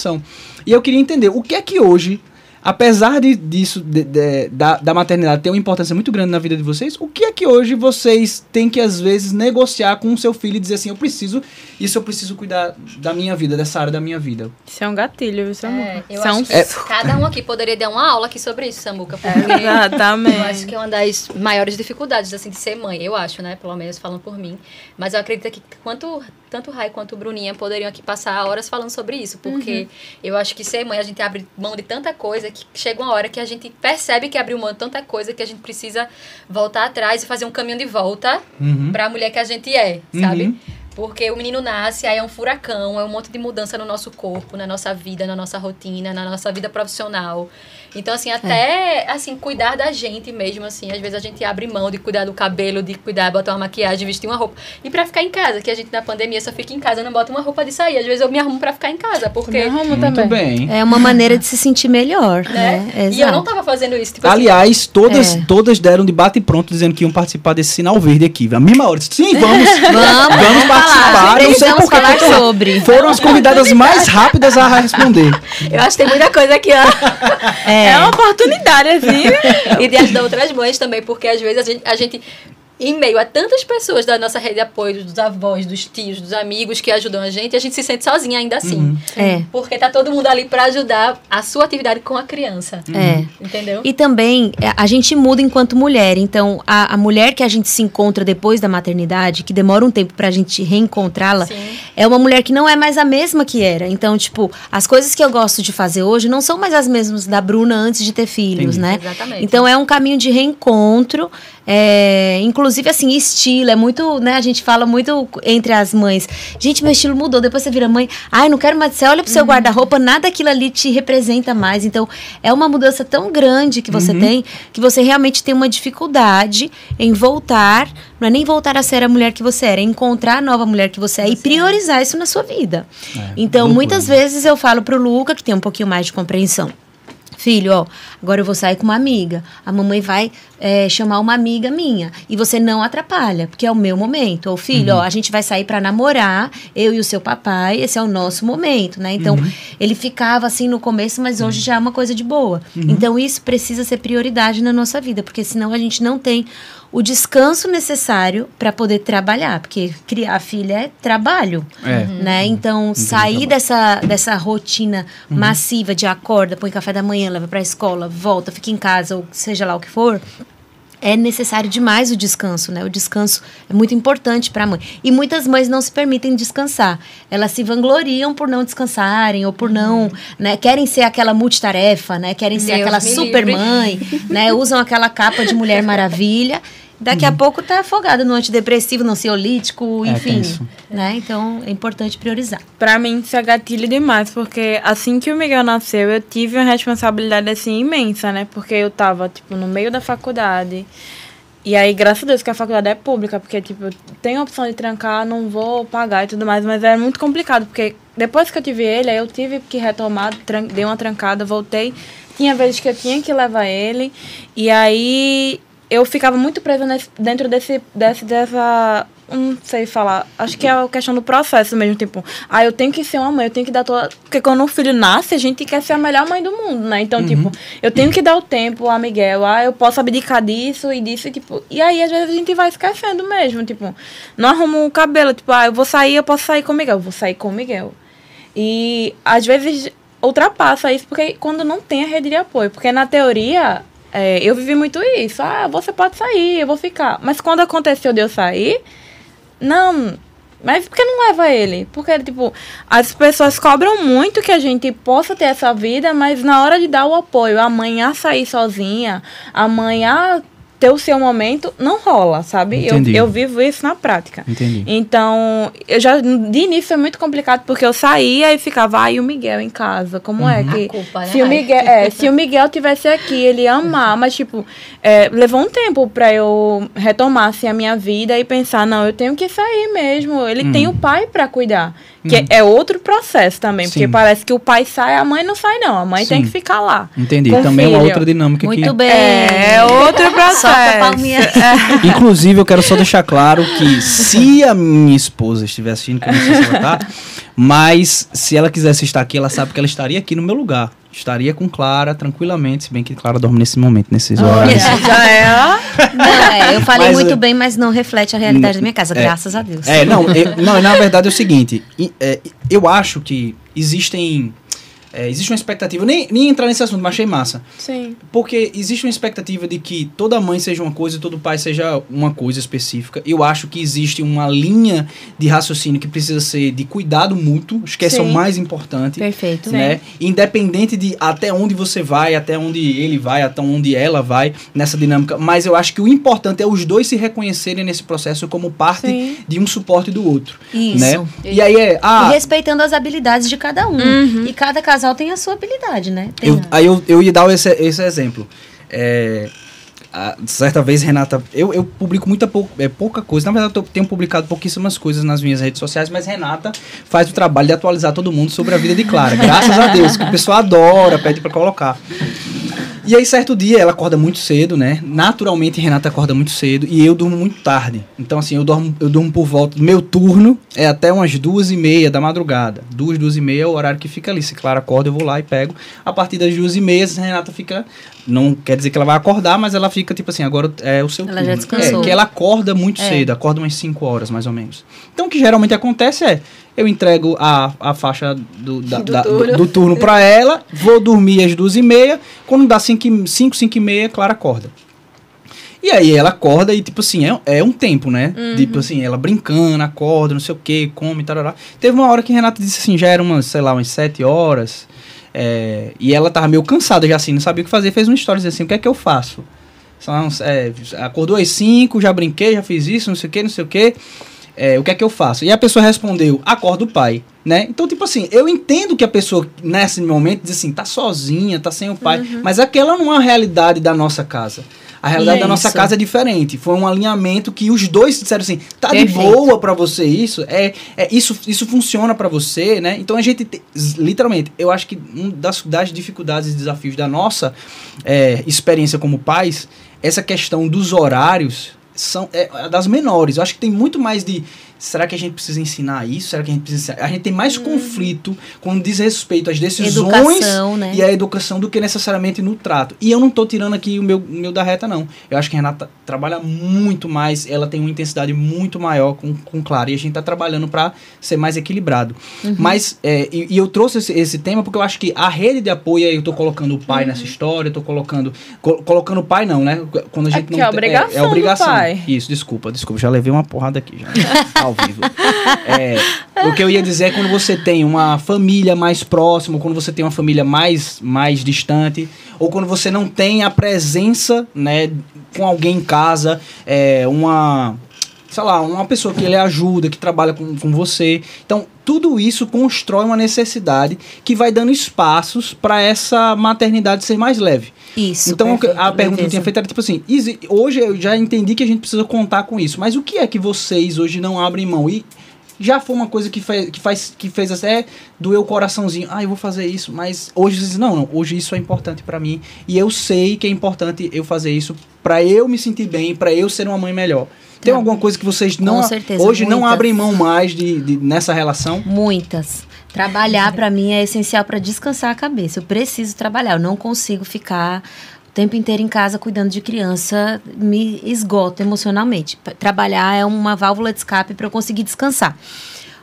E eu queria entender, o que é que hoje, apesar de, disso, de- de- da, da maternidade ter uma importância muito grande na vida de vocês, o que é que hoje vocês têm que, às vezes, negociar com o seu filho e dizer assim, eu preciso, isso eu preciso cuidar da minha vida, dessa área da minha vida. Isso é um gatilho, isso é, É, um... eu isso é um... acho que cada um aqui poderia dar uma aula aqui sobre isso, Samuca, porque Exatamente. eu acho que é uma das maiores dificuldades, assim, de ser mãe, eu acho, né? Pelo menos falando por mim. Mas eu acredito que quanto, tanto o Rai quanto o Bruninha poderiam aqui passar horas falando sobre isso, porque eu acho que ser mãe, a gente abre mão de tanta coisa que chega uma hora que a gente percebe que abriu mão de tanta coisa que a gente precisa voltar atrás e fazer um caminho de volta Uhum. pra mulher que a gente é, sabe? Uhum. Porque o menino nasce, aí é um furacão, é um monte de mudança no nosso corpo, na nossa vida, na nossa rotina, na nossa vida profissional. Então, assim, até, assim, cuidar da gente mesmo, assim. Às vezes a gente abre mão de cuidar do cabelo, de cuidar, botar uma maquiagem, vestir uma roupa. E pra ficar em casa, que a gente na pandemia só fica em casa, não bota uma roupa de sair. Às vezes eu me arrumo pra ficar em casa, porque... Me arrumo Muito também. bem. É uma maneira de se sentir melhor, Né? né? E eu não tava fazendo isso. Tipo assim, Aliás, todas, É. todas deram de bate e pronto dizendo que iam participar desse sinal verde aqui. A mesma hora. Sim, vamos. <laughs> Vamos, Vamos participar. Não sei por que sobre. Foram as convidadas mais rápidas a responder. <laughs> eu acho que tem muita coisa aqui, ó. É uma oportunidade, assim. <laughs> e de ajudar outras mães também, porque às vezes a gente, a gente, em meio a tantas pessoas da nossa rede de apoio, dos avós, dos tios, dos amigos que ajudam a gente, a gente se sente sozinha ainda assim. É. Porque tá todo mundo ali pra ajudar a sua atividade com a criança. É. Entendeu? E também é, a gente muda enquanto mulher. Então, a, a mulher que a gente se encontra depois da maternidade, que demora um tempo pra gente reencontrá-la, é uma mulher que não é mais a mesma que era. Então, tipo, as coisas que eu gosto de fazer hoje não são mais as mesmas da Bruna antes de ter filhos, Entendi. né? Exatamente. Então é um caminho de reencontro, é, inclusive assim, estilo, é muito, né, a gente fala muito entre as mães, gente, meu estilo mudou, depois você vira mãe, ai, não quero mais, você olha pro seu guarda-roupa, nada aquilo ali te representa mais, então é uma mudança tão grande que você tem, que você realmente tem uma dificuldade em voltar, não é nem voltar a ser a mulher que você era, é encontrar a nova mulher que você é e priorizar isso na sua vida. então, loucura. muitas vezes eu falo pro Luca, que tem um pouquinho mais de compreensão, Filho, ó, agora eu vou sair com uma amiga. A mamãe vai é, chamar uma amiga minha. E você não atrapalha, porque é o meu momento. Ou, filho, ó, a gente vai sair pra namorar, eu e o seu papai, esse é o nosso momento, né? Então, ele ficava assim no começo, mas hoje já é uma coisa de boa. Então, isso precisa ser prioridade na nossa vida, porque senão a gente não tem o descanso necessário para poder trabalhar, porque criar filha é trabalho É. né? Então, sair dessa, dessa rotina massiva de acorda, põe café da manhã, leva pra escola, volta, fica em casa, ou seja lá o que for, é necessário demais o descanso, né? O descanso é muito importante para a mãe. E muitas mães não se permitem descansar. Elas se vangloriam por não descansarem ou por não, né? Querem ser aquela multitarefa, né? Querem ser Deus aquela super livre. mãe, né? <laughs> Usam aquela capa de mulher maravilha. Daqui a pouco tá afogada no antidepressivo, no ansiolítico, É, enfim, tenso. né? Então é importante priorizar. Pra mim, isso é gatilho demais, porque assim que o Miguel nasceu, eu tive uma responsabilidade, assim, imensa, né? Porque eu tava, tipo, no meio da faculdade. E aí, graças a Deus que a faculdade é pública, porque, tipo, eu tenho a opção de trancar, não vou pagar e tudo mais, mas era muito complicado, porque depois que eu tive ele, aí eu tive que retomar, dei uma trancada, voltei. Tinha vezes que eu tinha que levar ele, e aí eu ficava muito presa nesse- dentro desse, desse, dessa. Não sei falar. Acho que é a questão do processo mesmo. Tipo, ah, eu tenho que ser uma mãe, eu tenho que dar toda. Porque quando o filho nasce, a gente quer ser a melhor mãe do mundo, né? Então, tipo, eu tenho que dar o tempo a Miguel. Ah, eu posso abdicar disso e disso. E, tipo, e aí, às vezes, a gente vai esquecendo mesmo. Tipo, não arrumo o cabelo. Tipo, ah, eu vou sair, eu posso sair com o Miguel. Eu vou sair com o Miguel. E às vezes ultrapassa isso porque quando não tem a rede de apoio. Porque na teoria, é, eu vivi muito isso. Ah, você pode sair, eu vou ficar. Mas quando aconteceu de eu sair, não. Mas por que não leva ele? Porque, tipo, as pessoas cobram muito que a gente possa ter essa vida, mas na hora de dar o apoio, a mãe a sair sozinha, a mãe a ter o seu momento, não rola, sabe? Eu, eu vivo isso na prática. Entendi. Então, eu já de início foi muito complicado porque eu saía e ficava, ai, o Miguel em casa, como é que A culpa, né? se o Ai. Miguel, é, se o Miguel tivesse aqui, ele ia amar, mas tipo, é, levou um tempo pra eu retomar assim, a minha vida e pensar, não, eu tenho que sair mesmo. Ele tem o pai pra cuidar, que é outro processo também, porque Sim. parece que o pai sai, a mãe não sai não, a mãe tem Sim. que ficar lá. Entendi. Com Também é uma filho. outra dinâmica Muito que bem. É outro processo. Palminha. Inclusive, eu quero só deixar claro que se a minha esposa estiver assistindo, que eu não sei se ela tá, mas se ela quisesse estar aqui, ela sabe que ela estaria aqui no meu lugar. Estaria com Clara tranquilamente, se bem que Clara dorme nesse momento, nesses horários. Já é, ó. Não, é, eu falei Mas, muito é, bem, mas não reflete a realidade da minha casa, é, graças a Deus. É, não, eu- não, na verdade é o seguinte, é, eu acho que existem. É, existe uma expectativa, nem, nem entrar nesse assunto, mas achei massa. Sim. Porque existe uma expectativa de que toda mãe seja uma coisa e todo pai seja uma coisa específica. Eu acho que existe uma linha de raciocínio que precisa ser de cuidado mútuo, acho que essa é o mais importante. Perfeito. Né? Independente de até onde você vai, até onde ele vai, até onde ela vai nessa dinâmica. Mas eu acho que o importante é os dois se reconhecerem nesse processo como parte Sim. de um suporte do outro. Isso. Né? E aí é. E Ah, respeitando as habilidades de cada um. Uhum. E cada casal casal tem a sua habilidade, né? Eu, aí eu, eu ia dar esse, esse exemplo. É, a- certa vez, Renata, eu, eu publico muita pou, é, pouca coisa. Na verdade, eu tenho publicado pouquíssimas coisas nas minhas redes sociais, mas Renata faz o trabalho de atualizar todo mundo sobre a vida de Clara. Graças a Deus, que o pessoal adora, pede pra colocar. E aí, certo dia, ela acorda muito cedo, né? Naturalmente, Renata acorda muito cedo e eu durmo muito tarde. Então, assim, eu durmo, eu durmo por volta do meu turno, é até umas duas e meia da madrugada. Duas, duas e meia é o horário que fica ali. Se Clara acorda, eu vou lá e pego. A partir das duas e meia, Renata fica. Não quer dizer que ela vai acordar, mas ela fica tipo assim, agora é o seu Ela turno. já descansou. É, que ela acorda muito É. cedo, acorda umas 5 horas mais ou menos. Então, o que geralmente acontece é. Eu entrego a, a faixa do, da- Do da- do- turno. do turno pra ela, vou dormir às duas e meia. Quando dá 5, 5, 5 e meia, Clara acorda. E aí ela acorda e, tipo assim, é, é um tempo, né? Tipo assim, ela brincando, acorda, não sei o que, come, tarará. Teve uma hora que Renata disse assim, já era umas, sei lá, umas 7 horas. é, e ela tava meio cansada já assim, não sabia o que fazer. Fez uma história assim, o que é que eu faço? São, é, acordou às 5, já brinquei, já fiz isso, não sei o que, não sei o que. É, o que é que eu faço? E a pessoa respondeu, acorda o pai, né? Então, tipo assim, eu entendo que a pessoa, nesse momento, diz assim, tá sozinha, tá sem o pai, mas aquela não é a realidade da nossa casa. A realidade da nossa Isso. casa é diferente. Foi um alinhamento que os dois disseram assim, tá de Perfeito. boa pra você isso? É, é isso, isso funciona pra você, né? Então a gente, te- literalmente, eu acho que um das, das dificuldades e desafios da nossa é, experiência como pais, essa questão dos horários são é, das menores. Eu acho que tem muito mais de será que a gente precisa ensinar isso? Será que a gente precisa ensinar? A gente tem mais conflito quando diz respeito às decisões Educação, né? e a educação do que necessariamente no trato. E eu não tô tirando aqui o meu, meu da reta, não. Eu acho que a Renata trabalha muito mais, ela tem uma intensidade muito maior com, com Clara. E a gente tá trabalhando para ser mais equilibrado. Uhum. Mas, é, e, e eu trouxe esse, esse tema porque eu acho que a rede de apoio, aí eu tô colocando o pai Uhum. nessa história, eu tô colocando. co- colocando o pai, não, né? Quando a gente porque não é obrigação é, do obrigação. Isso, desculpa, desculpa. Já levei uma porrada aqui já. <laughs> ao vivo. É, o que eu ia dizer é quando você tem uma família mais próxima, quando você tem uma família mais, mais distante, ou quando você não tem a presença, né, com alguém em casa, é, uma, sei lá, uma pessoa que lhe ajuda, que trabalha com, com você. Então, tudo isso constrói uma necessidade que vai dando espaços para essa maternidade ser mais leve. Isso. Então, perfeito, a pergunta que eu tinha feito era tipo assim: hoje eu já entendi que a gente precisa contar com isso, mas o que é que vocês hoje não abrem mão? E já foi uma coisa que, fez que, faz, que fez até doer o coraçãozinho. Ah, eu vou fazer isso, mas hoje vocês dizem: não, não, hoje isso é importante pra mim e eu sei que é importante eu fazer isso pra eu me sentir bem, pra eu ser uma mãe melhor. Tem alguma coisa que vocês não Com certeza, hoje não muitas. abrem mão mais de, de- nessa relação? Muitas. Trabalhar pra mim é essencial pra descansar a cabeça. Eu preciso trabalhar. Eu não consigo ficar o tempo inteiro em casa cuidando de criança. Me esgoto emocionalmente. Trabalhar é uma válvula de escape para eu conseguir descansar.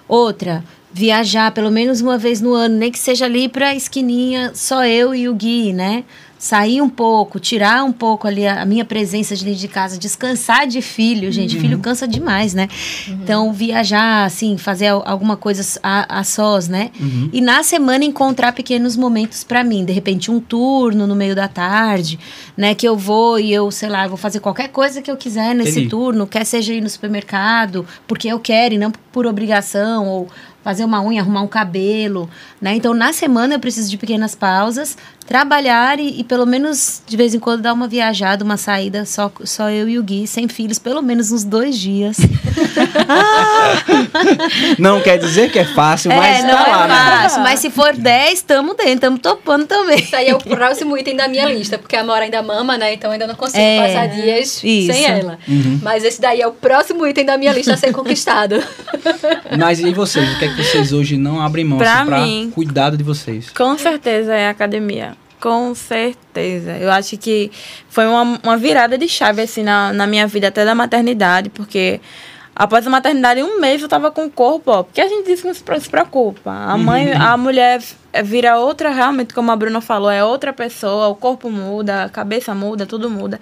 Outra, viajar pelo menos uma vez no ano, nem que seja ali pra esquininha, só eu e o Gui, né? Sair um pouco, tirar um pouco ali a, minha presença de dentro de casa, descansar de filho, gente. Filho cansa demais, né? Então, viajar, assim, fazer al- alguma coisa a, a sós, né? Uhum. E na semana encontrar pequenos momentos pra mim. De repente, um turno no meio da tarde, né? Que eu vou e eu, sei lá, vou fazer qualquer coisa que eu quiser nesse Entendi. turno, quer seja ir no supermercado, porque eu quero e não por obrigação, ou fazer uma unha, arrumar um cabelo, né? Então, na semana eu preciso de pequenas pausas, trabalhar e, e pelo menos de vez em quando dar uma viajada, uma saída, só, só eu e o Gui, sem filhos, pelo menos uns dois dias. <laughs> Não quer dizer que é fácil, mas é, não tá lá, é né? fácil, mas se for 10, tamo dentro, tamo topando também. Isso aí é o próximo item da minha lista, porque a Amora ainda mama, né? Então ainda não consigo É, passar dias isso. sem ela. Uhum. Mas esse daí é o próximo item da minha lista a ser conquistado. Mas e vocês? O que é que vocês hoje não abrem mão Pra assim, cuidado de vocês? Com certeza é a academia. Com certeza. Eu acho que foi uma, uma virada de chave, assim, na, na minha vida, até da maternidade, porque após a maternidade, um mês eu tava com o corpo, ó. Porque a gente diz que não se pre- se preocupa. A mãe, a mulher é- vira outra, realmente, como a Bruna falou, é outra pessoa, o corpo muda, a cabeça muda, tudo muda.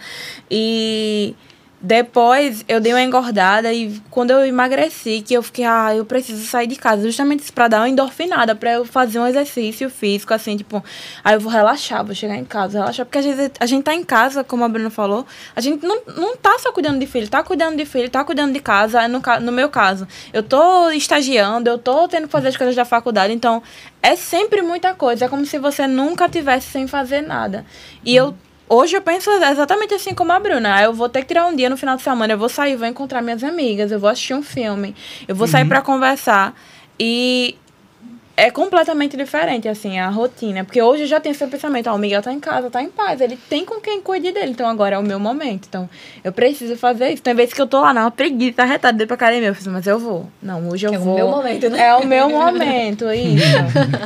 E Depois eu dei uma engordada e quando eu emagreci, que eu fiquei, ah, eu preciso sair de casa, justamente pra dar uma endorfinada, pra eu fazer um exercício físico, assim, tipo, aí eu vou relaxar, vou chegar em casa, relaxar, porque às vezes a gente tá em casa, como a Bruna falou, a gente não, não tá só cuidando de filho, tá cuidando de filho, tá cuidando de casa, no, no meu caso, eu tô estagiando, eu tô tendo que fazer as coisas da faculdade, então é sempre muita coisa, é como se você nunca tivesse sem fazer nada. E eu Hoje eu penso exatamente assim como a Bruna. Ah, eu vou ter que tirar um dia no final de semana, eu vou sair, vou encontrar minhas amigas, eu vou assistir um filme, eu vou sair pra conversar. E é completamente diferente, assim, a rotina. Porque hoje eu já tenho esse pensamento, ah, o Miguel tá em casa, tá em paz, ele tem com quem cuide dele, então agora é o meu momento. Então, eu preciso fazer isso. Tem vezes que eu tô lá, na preguiça, arretada, dei pra academia, eu fiz, mas eu vou. Não, hoje eu É o vou. meu momento, né? É o meu momento, <laughs> isso.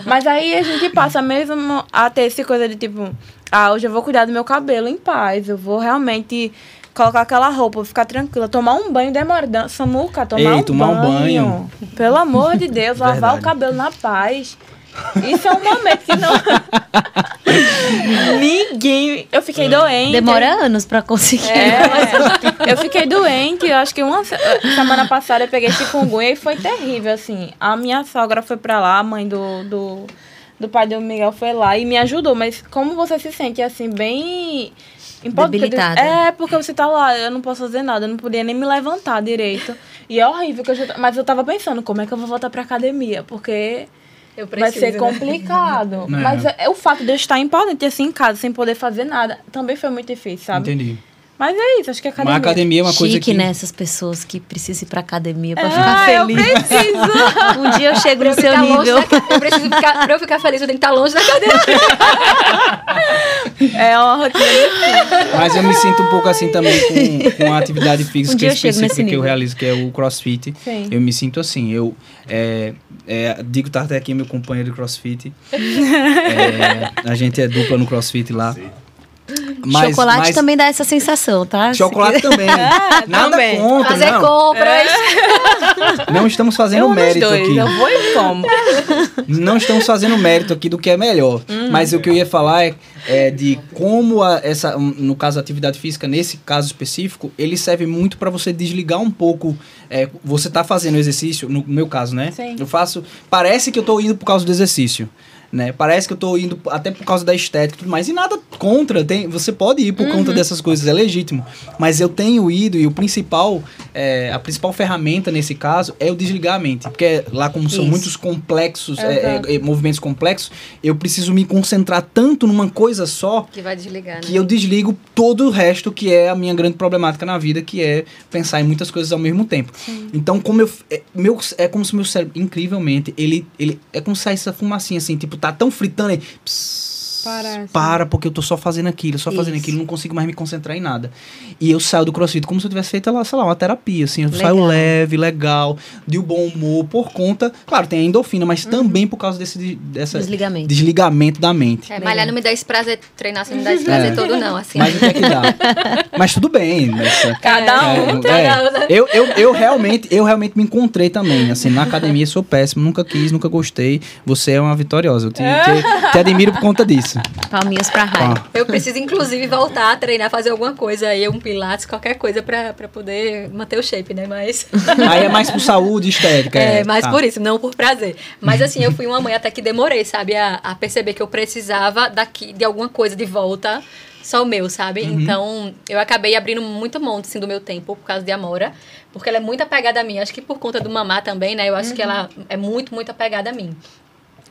Mas aí a gente passa mesmo a ter essa coisa de tipo, ah, hoje eu vou cuidar do meu cabelo em paz, eu vou realmente colocar aquela roupa, ficar tranquila, tomar um banho demorando, Samuca, tomar, Ei, um, tomar um banho. banho. Pelo amor de Deus, <laughs> lavar Verdade. o cabelo na paz. Isso é um momento que não. <laughs> Ninguém. Eu fiquei doente. Demora anos pra conseguir. É, <laughs> eu fiquei doente, eu acho que uma se- semana passada eu peguei chikungunya e foi terrível, assim. A minha sogra foi pra lá, a mãe do, do, do pai do Miguel foi lá e me ajudou, mas como você se sente, assim, bem... impotente? Debilitada. É, porque você tá lá, eu não posso fazer nada, eu não podia nem me levantar direito. E é horrível, que eu já, mas eu tava pensando, como é que eu vou voltar pra academia? Porque Eu vai preciso, ser né? complicado. <laughs> Mas é, é o fato de eu estar impotente, assim, em casa, sem poder fazer nada, também foi muito difícil, sabe? Entendi. Mas é isso, acho que academia... a academia é uma coisa Chique, que... né? Essas pessoas que precisam ir pra academia pra Ah, ficar eu feliz. preciso! <laughs> Um dia eu chego Pra no eu, seu nível. da, eu preciso ficar, pra eu ficar feliz, eu tenho que estar longe da cadeira. <laughs> É uma rotina difícil. Mas eu me sinto um pouco assim também com, <laughs> com a atividade física Um dia eu chego específica nesse que eu realizo, que é o crossfit. Sim. Eu me sinto assim, eu é, é, digo tá até aqui meu companheiro de crossfit. É, a gente é dupla no crossfit lá. Mas- Chocolate mas- também dá essa sensação, tá? Chocolate também. <laughs> Nada também. contra, Fazer não. compras. Não estamos fazendo Eu mérito dois, aqui. eu vou e como. Não estamos fazendo mérito aqui do que é melhor. Mas o que eu ia falar é, é de como a- essa, no caso a atividade física, nesse caso específico, ele serve muito para você desligar um pouco. é, você tá fazendo exercício, no meu caso, né? Sim. Eu faço. Parece que eu tô indo por causa do exercício. Né? Parece que eu tô indo até por causa da estética e tudo mais. E nada contra. Tem, você pode ir por conta dessas coisas, é legítimo. Mas eu tenho ido e o principal, é, a principal ferramenta nesse caso é o desligar a mente. Porque lá, como são Isso. muitos complexos, é, é, é, movimentos complexos, eu preciso me concentrar tanto numa coisa só Que vai desligar, né? que eu desligo todo o resto que é a minha grande problemática na vida, que é pensar em muitas coisas ao mesmo tempo. Então, como eu é, meu é como se meu cérebro incrivelmente, ele ele é como se saísse essa fumacinha assim, tipo, tá tão fritando aí, pss, Para, para porque eu tô só fazendo aquilo, só fazendo Isso. aquilo, não consigo mais me concentrar em nada. E eu saio do CrossFit como se eu tivesse feito, lá, sei lá, uma terapia, assim, eu Legal. saio leve, legal, de um bom humor por conta, claro, tem a endorfina, mas Uhum. também por causa desse dessa Desligamento. desligamento da mente. É, malhar não me dá esse prazer, treinar não dá esse prazer É. todo, não. Assim, Mas o que é que dá? <laughs> Mas tudo bem. Mas, Cada um. é, um, né? eu, eu, eu, realmente, eu realmente me encontrei também. Assim, na academia sou péssimo, nunca quis, nunca gostei. Você é uma vitoriosa. Eu te, te, te admiro por conta disso. Palminhas pra raio. Ó, Eu preciso, inclusive, voltar a treinar, fazer alguma coisa aí, um pilates, qualquer coisa pra, pra poder manter o shape, né? Mas. <laughs> aí é mais por saúde e estética. É, mais tá. por isso, não por prazer. Mas <laughs> assim, eu fui uma mãe até que demorei, sabe, a, a perceber que eu precisava daqui, de alguma coisa de volta, só o meu, sabe? Uhum. Então, eu acabei abrindo muito mão, assim, do meu tempo por causa de Amora, porque ela é muito apegada a mim. Acho que por conta do mamá também, né? Eu acho que ela é muito, muito apegada a mim.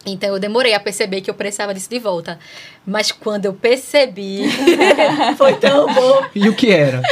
Então eu demorei a perceber que eu precisava disso de volta. Mas quando eu percebi, <laughs> foi tão bom. E o que era?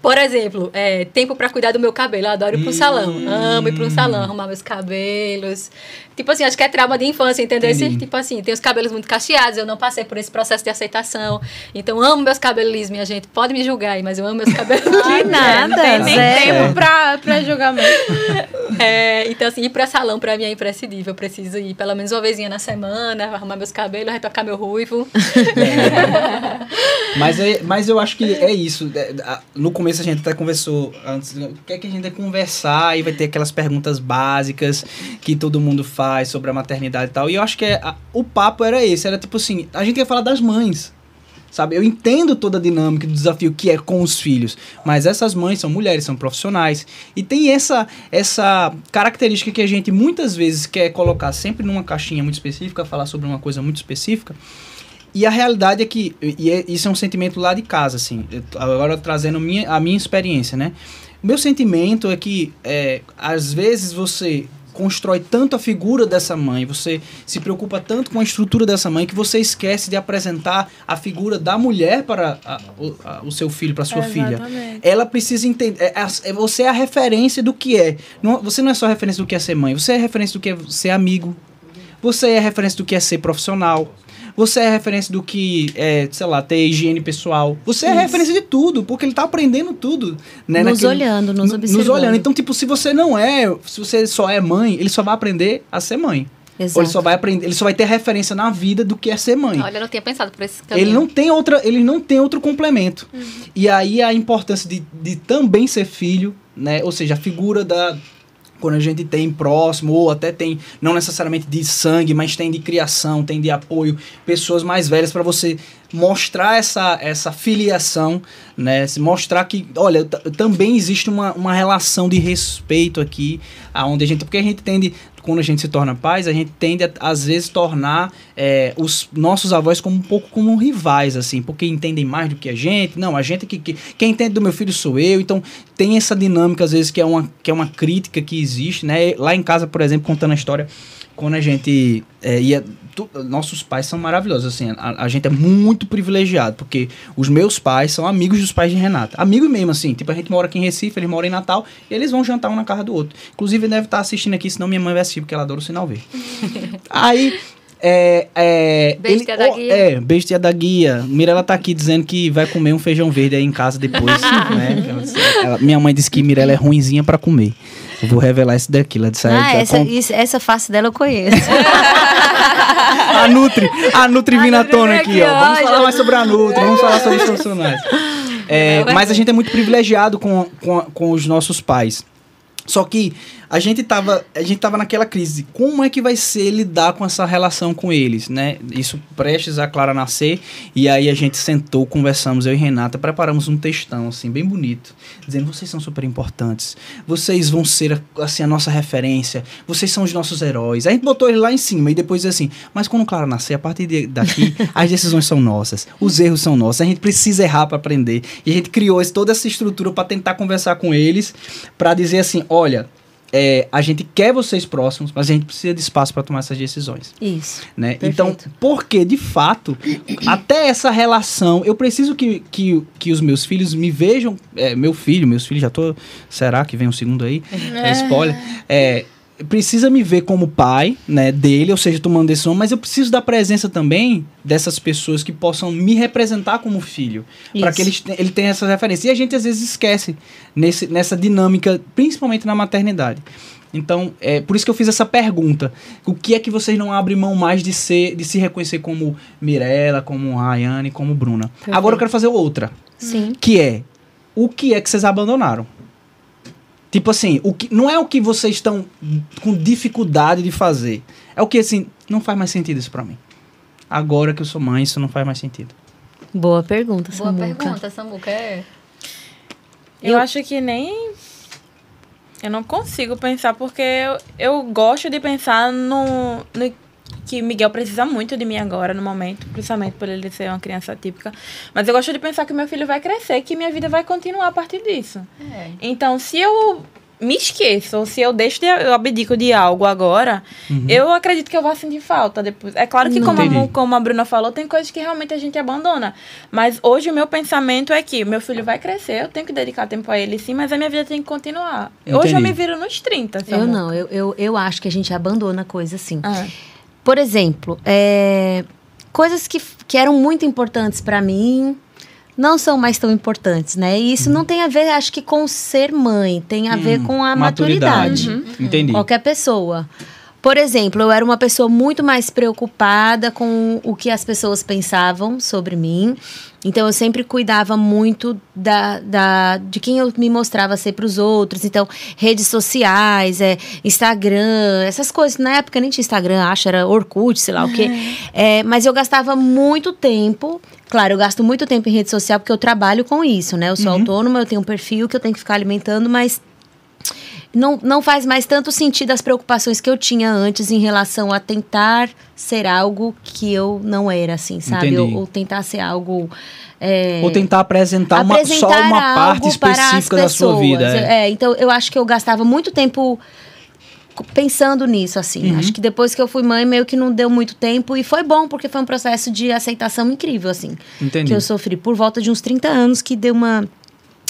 Por exemplo, é, tempo pra cuidar do meu cabelo. Eu adoro ir pro salão. Amo ir pro salão, arrumar meus cabelos. Tipo assim, acho que é trauma de infância, entendeu? Esse, tipo assim, tem os cabelos muito cacheados, eu não passei por esse processo de aceitação. Então, amo meus cabelos lisos, minha gente. Pode me julgar aí, mas eu amo meus cabelos <laughs> lisos. Que nada, Não tem nem Zé. tempo pra, pra julgamento. <laughs> É, então, assim, ir pra salão pra mim é imprescindível. Eu preciso ir pelo menos uma vezinha na semana, arrumar meus cabelos, retocar meu ruivo. <laughs> Mas, é, mas eu acho que é isso. É, No começo a gente até conversou antes. O que é que a gente vai conversar? E vai ter aquelas perguntas básicas que todo mundo faz sobre a maternidade e tal. E eu acho que é, a- o papo era esse. Era tipo assim: a gente ia falar das mães. sabe? Eu entendo toda a dinâmica do desafio que é com os filhos, mas essas mães são mulheres, são profissionais e tem essa essa característica que a gente muitas vezes quer colocar sempre numa caixinha muito específica, falar sobre uma coisa muito específica. E a realidade é que, e é- isso é um sentimento lá de casa, assim, eu agora trazendo minha, a minha experiência, né? O meu sentimento é que, é, às vezes, você constrói tanto a figura dessa mãe, você se preocupa tanto com a estrutura dessa mãe, que você esquece de apresentar a figura da mulher para a- o, a- o seu filho, para a sua filha Exatamente. ela precisa entender. é- é- é- você é a referência do que é. Não- você não é só referência do que é ser mãe, você é referência do que é ser amigo. Você é referência do que é ser profissional. Você é referência do que é, sei lá, ter higiene pessoal. Você é referência de tudo, porque ele tá aprendendo tudo. Né, Nos naquele- olhando, nos no- observando. Nos olhando. Então, tipo, se você não é, se você só é mãe, ele só vai aprender a ser mãe. Exato. Ou ele só vai aprender, ele só vai ter referência na vida do que é ser mãe. Olha, eu não tinha pensado por esse caminho. Ele não tem outra, ele não tem outro complemento. E aí a importância de, de também ser filho, né? Ou seja, a figura da quando a gente tem próximo ou até tem não necessariamente de sangue, mas tem de criação, tem de apoio, pessoas mais velhas para você mostrar essa essa filiação, né? Se mostrar que, olha, também existe uma, uma relação de respeito aqui, aonde a gente, porque a gente tende quando a gente se torna pais, a gente tende a, às vezes, tornar é, os nossos avós como um pouco como rivais, assim, porque entendem mais do que a gente. Não, a gente que, que quem entende do meu filho sou eu. Então tem essa dinâmica às vezes que é uma que é uma crítica que existe, né? Lá em casa, por exemplo, contando a história, quando a gente é, ia tu- nossos pais são maravilhosos, assim, a, a gente é muito privilegiado, porque os meus pais são amigos dos pais de Renata. Amigos mesmo, assim, tipo, a gente mora aqui em Recife, eles moram em Natal, e eles vão jantar um na casa do outro. Inclusive, ele deve estar assistindo aqui, senão minha mãe vai assistir, porque ela adora o sinal verde. <laughs> Aí, é... é Beijo, ele- da guia. É, beijo tia da guia. Mirella tá aqui dizendo que vai comer um feijão verde aí em casa depois, <laughs> né? Ela- minha mãe disse que Mirella é ruinzinha pra comer. Eu vou revelar isso daqui. Ela disse, Ah, "Ah, essa, com- isso- essa face dela eu conheço. <laughs> a Nutri, a Nutri vindo à tona aqui, ó. Vamos falar mais sobre a Nutri, vamos falar sobre os profissionais. É, mas a gente é muito privilegiado com, com, com os nossos pais. Só que a gente tava, a gente tava naquela crise. Como é que vai ser lidar com essa relação com eles, né? Isso prestes a Clara nascer. E aí a gente sentou, conversamos, eu e Renata, preparamos um textão, assim, bem bonito. Dizendo, vocês são super importantes. Vocês vão ser, assim, a nossa referência. Vocês são os nossos heróis. A gente botou ele lá em cima e depois assim, mas quando Clara nascer, a partir de- daqui, <laughs> as decisões são nossas. Os erros são nossos. A gente precisa errar para aprender. E a gente criou toda essa estrutura para tentar conversar com eles, para dizer assim, olha, é, a gente quer vocês próximos, mas a gente precisa de espaço para tomar essas decisões, Isso. né? Então, porque de fato, até essa relação, eu preciso que, que, que os meus filhos me vejam, é, meu filho, meus filhos já tô, será que vem um segundo aí? É, spoiler. É, precisa me ver como pai, né, dele, ou seja, tomando decisão, mas eu preciso da presença também dessas pessoas que possam me representar como filho, para que eles te- ele tenha essas referências. E a gente às vezes esquece nesse, nessa dinâmica, principalmente na maternidade. Então, é por isso que eu fiz essa pergunta. O que é que vocês não abrem mão mais de ser, de se reconhecer como Mirella, como Rayane, como Bruna? Agora eu quero fazer outra Sim. que é o que é que vocês abandonaram. Tipo assim, o que, não é o que vocês estão com dificuldade de fazer. É o que assim, não faz mais sentido isso pra mim. Agora que eu sou mãe, isso não faz mais sentido. Boa pergunta, Boa Samuca. pergunta, Samuca. É. Eu, Eu- acho que nem. Eu não consigo pensar, porque eu, eu gosto de pensar no, no que Miguel precisa muito de mim agora, no momento, principalmente por ele ser uma criança típica. Mas eu gosto de pensar que meu filho vai crescer, que minha vida vai continuar a partir disso. É. Então, se eu me esqueço, ou se eu deixo de, eu abdico de algo agora, eu acredito que eu vou sentir falta depois. É claro que, Não como a, entendi. Como a Bruna falou, tem coisas que realmente a gente abandona. Mas hoje o meu pensamento é que meu filho vai crescer, eu tenho que dedicar tempo a ele sim, mas a minha vida tem que continuar. Hoje eu Entendi. me viro nos 30, Eu Samuca. não, eu, eu, eu acho que a gente abandona coisa assim. Ah, Por exemplo, é, coisas que, que eram muito importantes pra mim não são mais tão importantes, né? E isso não tem a ver, acho que, com ser mãe, tem a ver Hum, com a maturidade. Entendi. Qualquer pessoa. Por exemplo, eu era uma pessoa muito mais preocupada com o que as pessoas pensavam sobre mim. Então, eu sempre cuidava muito da, da, de quem eu me mostrava ser para os outros. Então, redes sociais, é, Instagram, essas coisas. Na época nem tinha Instagram, acho, era Orkut, sei lá o quê. <laughs> É, mas eu gastava muito tempo Claro, eu gasto muito tempo em rede social porque eu trabalho com isso, né? Eu sou Uhum. autônoma, eu tenho um perfil que eu tenho que ficar alimentando, mas não, não faz mais tanto sentido as preocupações que eu tinha antes em relação a tentar ser algo que eu não era, assim, sabe? Ou, ou tentar ser algo. é, Ou tentar apresentar, uma, só apresentar uma parte específica da sua vida. é. É, então eu acho que eu gastava muito tempo pensando nisso, assim. Uhum. Acho que depois que eu fui mãe, meio que não deu muito tempo. E foi bom, porque foi um processo de aceitação incrível, assim. Entendi. Que eu sofri por volta de uns 30 anos, que deu uma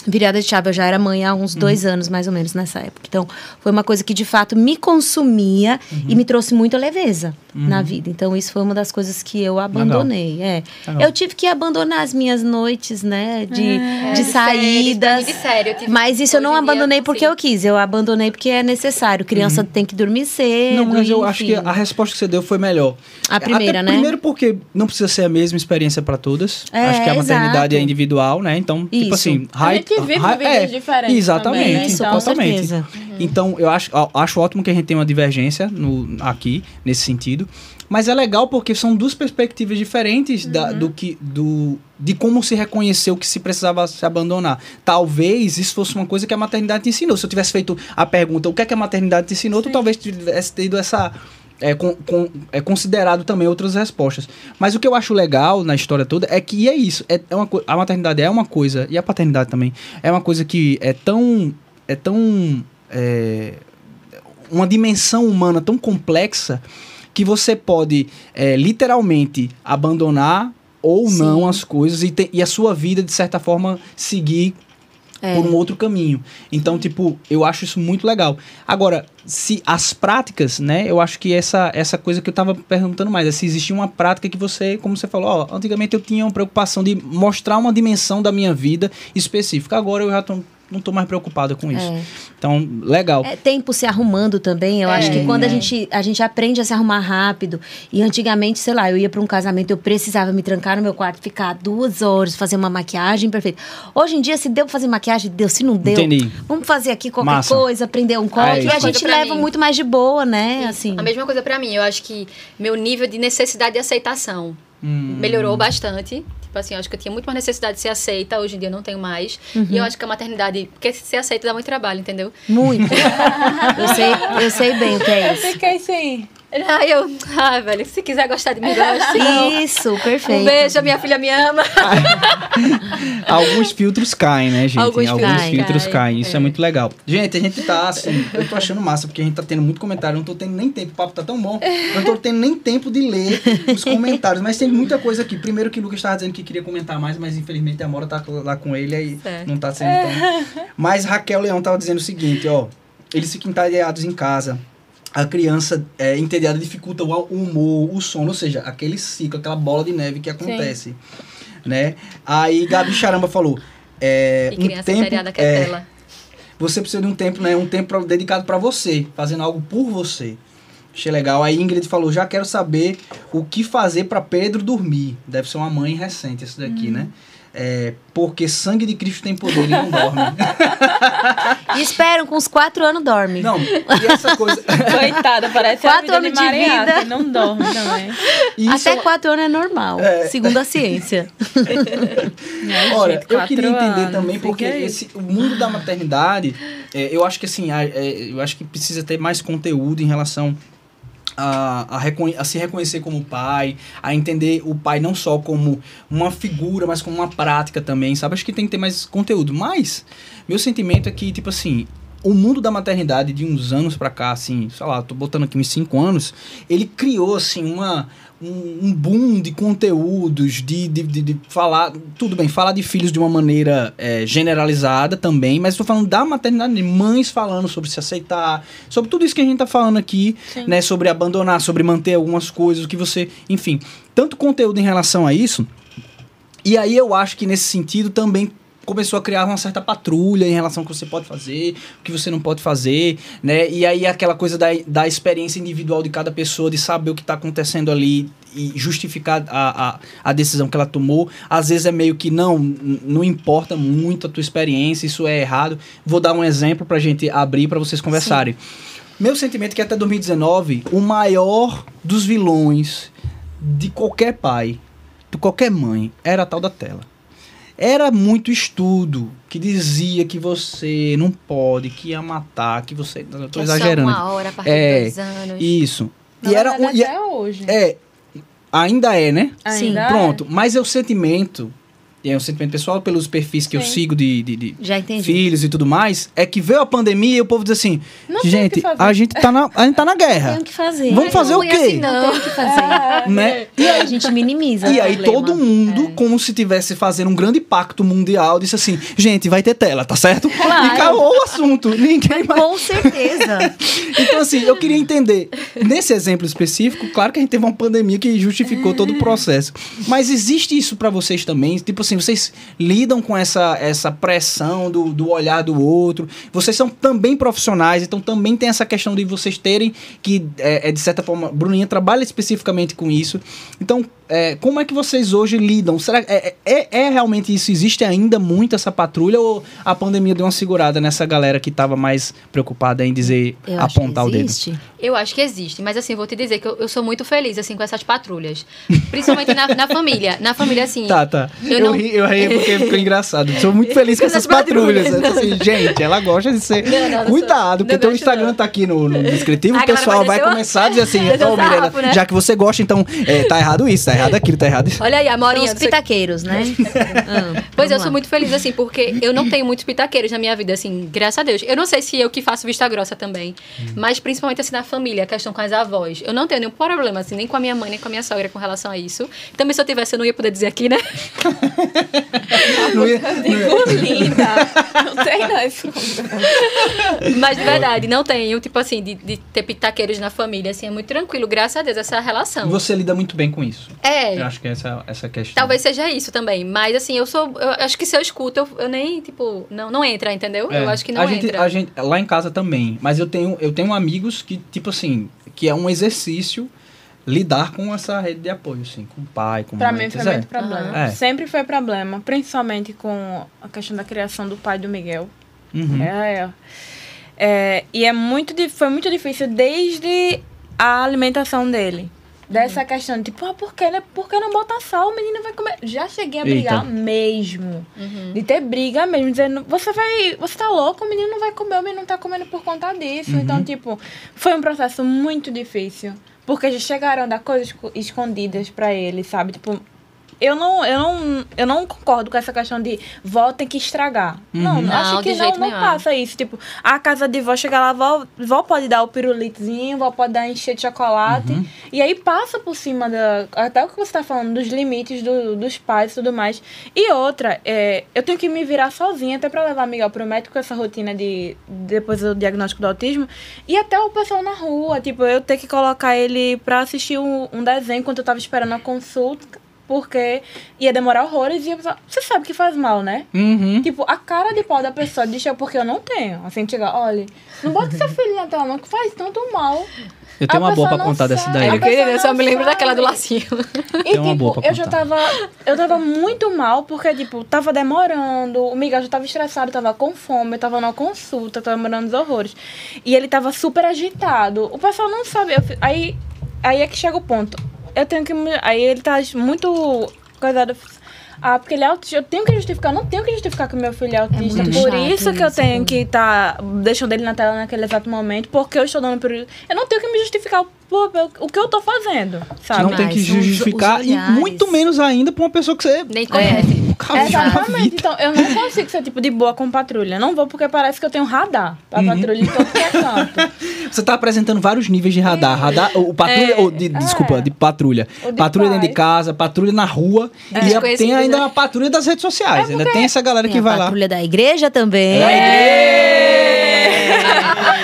virada de chave. Eu já era mãe há uns dois anos, mais ou menos, nessa época. Então, foi uma coisa que, de fato, me consumia e me trouxe muita leveza na vida. Então, isso foi uma das coisas que eu abandonei. É. Legal. Eu tive que abandonar as minhas noites, né? De, É, de saídas. de tive- Mas isso eu não em dia, abandonei porque sim. eu quis. Eu abandonei porque é necessário. Criança tem que dormir cedo. Não, mas eu acho que enfim. a resposta que você deu foi melhor. A primeira, Até né? Primeiro porque não precisa ser a mesma experiência para todas. É, acho que a maternidade exato. é individual, né? Então, tipo Isso. assim... A gente vive vidas diferentes Exatamente, também, né? Então- com totalmente. certeza. Então, eu acho, acho ótimo que a gente tenha uma divergência no, aqui, nesse sentido. Mas é legal porque são duas perspectivas diferentes da, do que, do, de como se reconheceu que se precisava se abandonar. Talvez isso fosse uma coisa que a maternidade te ensinou. Se eu tivesse feito a pergunta, o que é que a maternidade te ensinou, tu talvez tivesse tido essa... É, com, com- é considerado também outras respostas. Mas o que eu acho legal na história toda é que é isso. É, é uma, a maternidade é uma coisa, e a paternidade também, é uma coisa que é tão. É tão. é, uma dimensão humana tão complexa que você pode é, literalmente abandonar ou Sim. não as coisas e, te- e a sua vida, de certa forma, seguir É. por um outro caminho. Então, tipo, eu acho isso muito legal. Agora, se as práticas, né? Eu acho que essa, essa coisa que eu tava perguntando mais, é se existia uma prática que você, como você falou, ó, antigamente eu tinha uma preocupação de mostrar uma dimensão da minha vida específica. Agora eu já tô, não tô mais preocupada com isso. É. Então, legal. É tempo se arrumando também. Eu acho que quando a gente, a gente aprende a se arrumar rápido. E antigamente, sei lá, eu ia para um casamento, eu precisava me trancar no meu quarto, ficar duas horas, fazer uma maquiagem perfeita. Hoje em dia, se deu pra fazer maquiagem, deu. Se não deu, Entendi. vamos fazer aqui qualquer Massa. coisa, aprender um É código. e a gente leva mim. muito mais de boa, né? Assim. A mesma coisa pra mim. Eu acho que meu nível de necessidade de aceitação Hum. melhorou bastante. Tipo assim, eu acho que eu tinha muito mais necessidade de ser aceita, hoje em dia eu não tenho mais. Uhum. E eu acho que a maternidade, porque ser aceita dá muito trabalho, entendeu? Muito. <laughs> eu, sei, eu sei bem o que é Eu isso. fiquei assim. Aí <laughs> eu, ah, velho, se quiser gostar de mim, não. <laughs> Isso, Um perfeito. beijo, minha filha me ama. <laughs> Alguns filtros caem, né, gente? Alguns filtros filtros caem, caem. Isso é. é. muito legal. Gente, a gente tá assim, eu tô achando massa, porque a gente tá tendo muito comentário. Eu não tô tendo nem tempo, o papo tá tão bom. Eu não tô tendo nem tempo de ler os comentários. Mas tem muita coisa aqui. Primeiro que o Lucas tava dizendo que queria comentar mais, mas infelizmente a Amora tá lá com ele aí Certo. não tá sendo tão. Mas Raquel Leão tava dizendo o seguinte, ó. Eles ficam entediados em casa. A criança é, entediada dificulta o o humor, o sono, ou seja, aquele ciclo, aquela bola de neve que acontece. Né? Aí Gabi Charamba falou. É, E um criança tempo, entediada que é, tela. você precisa de um tempo, né? Um tempo dedicado para você, fazendo algo por você. Achei legal. Aí Ingrid falou: já quero saber o que fazer para Pedro dormir. Deve ser uma mãe recente, esse daqui, né? É, porque sangue de Cristo tem poder e não dorme. E <laughs> esperam, com uns quatro anos dorme. não, e essa coisa. <laughs> Coitada, parece Quatro anos de de Maria, vida. não dorme também. Isso Até quatro anos é normal, É. segundo a ciência. <laughs> Olha, gente, eu queria entender anos, também, porque esse, o mundo da maternidade, é, eu acho que assim, a- é, eu acho que precisa ter mais conteúdo em relação a, a, a se reconhecer como pai, a entender o pai não só como uma figura, mas como uma prática também, sabe? Acho que tem que ter mais conteúdo. Mas, meu sentimento é que, tipo assim, o mundo da maternidade de uns anos pra cá, assim, sei lá, tô botando aqui uns cinco anos, ele criou, assim, uma, um, boom de conteúdos, de, de, de, de falar, tudo bem, falar de filhos de uma maneira é, generalizada também, mas estou falando da maternidade, de mães falando sobre se aceitar, sobre tudo isso que a gente tá falando aqui, Sim. né, sobre abandonar, sobre manter algumas coisas, o que você, enfim, tanto conteúdo em relação a isso, e aí eu acho que nesse sentido também começou a criar uma certa patrulha em relação ao que você pode fazer, o que você não pode fazer, né? E aí aquela coisa da, da experiência individual de cada pessoa, de saber o que está acontecendo ali e justificar a, a, a decisão que ela tomou. Às vezes é meio que não, não importa muito a tua experiência, isso é errado. Vou dar um exemplo pra gente abrir para vocês conversarem. Meu sentimento é que até 2019, o maior dos vilões de qualquer pai de qualquer mãe era a tal da tela. Era muito estudo que dizia que você não pode, que ia matar, que você. Eu tô Que é só exagerando. uma hora a partir É, de dois anos. Isso. Na e era um, e até hoje. é, ainda é, né? Ainda é. Pronto. Mas é o sentimento, e é um sentimento pessoal pelos perfis que eu Sim. sigo de, de, de filhos e tudo mais, é que veio a pandemia e o povo diz assim: Não tem gente, fazer." a gente tá na, a gente tá na guerra. Tem o que fazer. Vamos fazer não, o é quê? assim, não tem o que fazer. <laughs> Né? E aí a gente minimiza. E aí problema. todo mundo, como se tivesse fazendo um grande pacto mundial, disse assim: gente, vai ter tela, tá certo? E acabou o assunto. Ninguém mais. Com certeza. <laughs> Então, assim, eu queria entender. Nesse exemplo específico, claro que a gente teve uma pandemia que justificou todo o processo. Mas existe isso pra vocês também? Tipo assim, vocês lidam com essa, essa pressão do, do olhar do outro. Vocês são também profissionais, então também tem essa questão de vocês terem que, é, é, de certa forma, Bruninha trabalha especificamente com isso. Então, é, como é que vocês hoje lidam? Será que é, é, é realmente isso? Existe ainda muito essa patrulha ou a pandemia deu uma segurada nessa galera que estava mais preocupada em dizer, Eu acho apontar o dedo? existe. Eu acho que existe, mas assim, vou te dizer que eu, eu sou muito feliz, assim, com essas patrulhas. Principalmente na, na família. Na família, assim. Tá, tá. Eu, Eu não- ri, eu ri porque ficou engraçado. Sou muito feliz com essas patrulhas. Eu tô assim, gente, ela gosta de ser. Não, não, não Cuidado, sou- porque não teu Instagram não. tá aqui no, no descritivo, o pessoal vai começar a dizer assim, <laughs> descer ô o Mirella, sarrafo, né? já que você gosta, então é, tá errado isso, tá errado aquilo, tá errado isso. Olha aí, a São Morinha. os não sei- pitaqueiros, né? <laughs> Ah, Pois vamos eu sou lá. muito feliz, assim, porque eu não tenho muitos pitaqueiros na minha vida, assim, graças a Deus. Eu não sei se eu que faço vista grossa também, mas principalmente, assim, na família, a questão com as avós. Eu não tenho nenhum problema, assim, nem com a minha mãe, nem com a minha sogra com relação a isso. Também, se eu tivesse, eu não ia poder dizer aqui, né? <laughs> Não ia- não ia- Linda. Não sei não. Isso. Mas, de verdade, não tenho, tipo assim, de, de ter pitaqueiros na família, assim, é muito tranquilo, graças a Deus, essa relação. Você lida muito bem com isso. É, Eu acho que essa, essa questão. Talvez seja isso também. Mas assim, eu sou. Eu acho que se eu escuto, eu, eu nem, tipo, não, não entra, entendeu? É, Eu acho que não a gente, entra. a gente lá em casa também, mas eu tenho eu tenho amigos que tipo assim, que é um exercício lidar com essa rede de apoio, assim, com o pai, com Pra mãe, mim foi muito problema. Aham. É. Sempre foi problema. Principalmente com a questão da criação do pai do Miguel. Uhum. É, é. É, e é muito, foi muito difícil desde a alimentação dele. Dessa questão de tipo, ah, por que, né? por que não bota sal? O menino vai comer. Já cheguei a brigar Eita. mesmo. Uhum. De ter briga mesmo, dizendo, você vai. Você tá louco, o menino não vai comer, o menino tá comendo por conta disso. Então, tipo, foi um processo muito difícil. Porque já chegaram a dar coisas esco- escondidas pra ele, sabe? Tipo, eu não, eu não, eu não concordo com essa questão de vó tem que estragar. Não, Uhum. acho Não, que de não, jeito não nenhum. passa isso. Tipo, a casa de vó chega lá, vó, vó pode dar o pirulitozinho, vó pode dar encher de chocolate. Uhum. E aí passa por cima da. Até o que você tá falando, dos limites do- dos pais e tudo mais. E outra, é, eu tenho que me virar sozinha, até pra levar Miguel pro médico com essa rotina de. depois do diagnóstico do autismo. E até o pessoal na rua. Tipo, eu ter que colocar ele pra assistir um, um desenho enquanto eu tava esperando a consulta. Porque ia demorar horrores e a pessoa, você sabe que faz mal, né? Uhum. Tipo, a cara de pau da pessoa diz é porque eu não tenho. Assim, chega, olha, não bota seu filho na tela não, que faz tanto mal. Eu tenho A uma boa pra contar dessa daí. A Eu, queria, eu só me lembro daquela do lacinho. E, Tem uma boa tipo, eu já tava. Eu tava muito mal, porque, tipo, tava demorando. O Miguel já tava estressado, tava com fome, eu tava numa consulta, tava demorando os horrores. E ele tava super agitado. O pessoal não sabe. eu aí, aí é que chega o ponto. Eu tenho que. Aí ele tá muito. Coisado. Ah, porque ele é autista. Eu tenho que justificar. eu Não tenho que justificar que meu filho é autista. muito Por isso que eu isso. tenho que estar deixando ele na tela naquele exato momento. Porque eu estou dando por. Eu não tenho que me justificar pelo- o que eu tô fazendo. Sabe? Não tem que justificar os e muito menos ainda pra uma pessoa que você Nem conhece. na Exatamente. Então, eu não consigo ser tipo de boa com patrulha. Não vou porque parece que eu tenho radar pra Uhum. patrulha em todo que é <laughs> canto. Você tá apresentando vários níveis de radar. Radar, o patrulha, É, ou de, desculpa, é. de patrulha. De patrulha dentro de casa, patrulha na rua. E a- tem ainda né? uma patrulha das redes sociais. ainda tem essa galera Tem que a vai lá. patrulha da igreja também. Da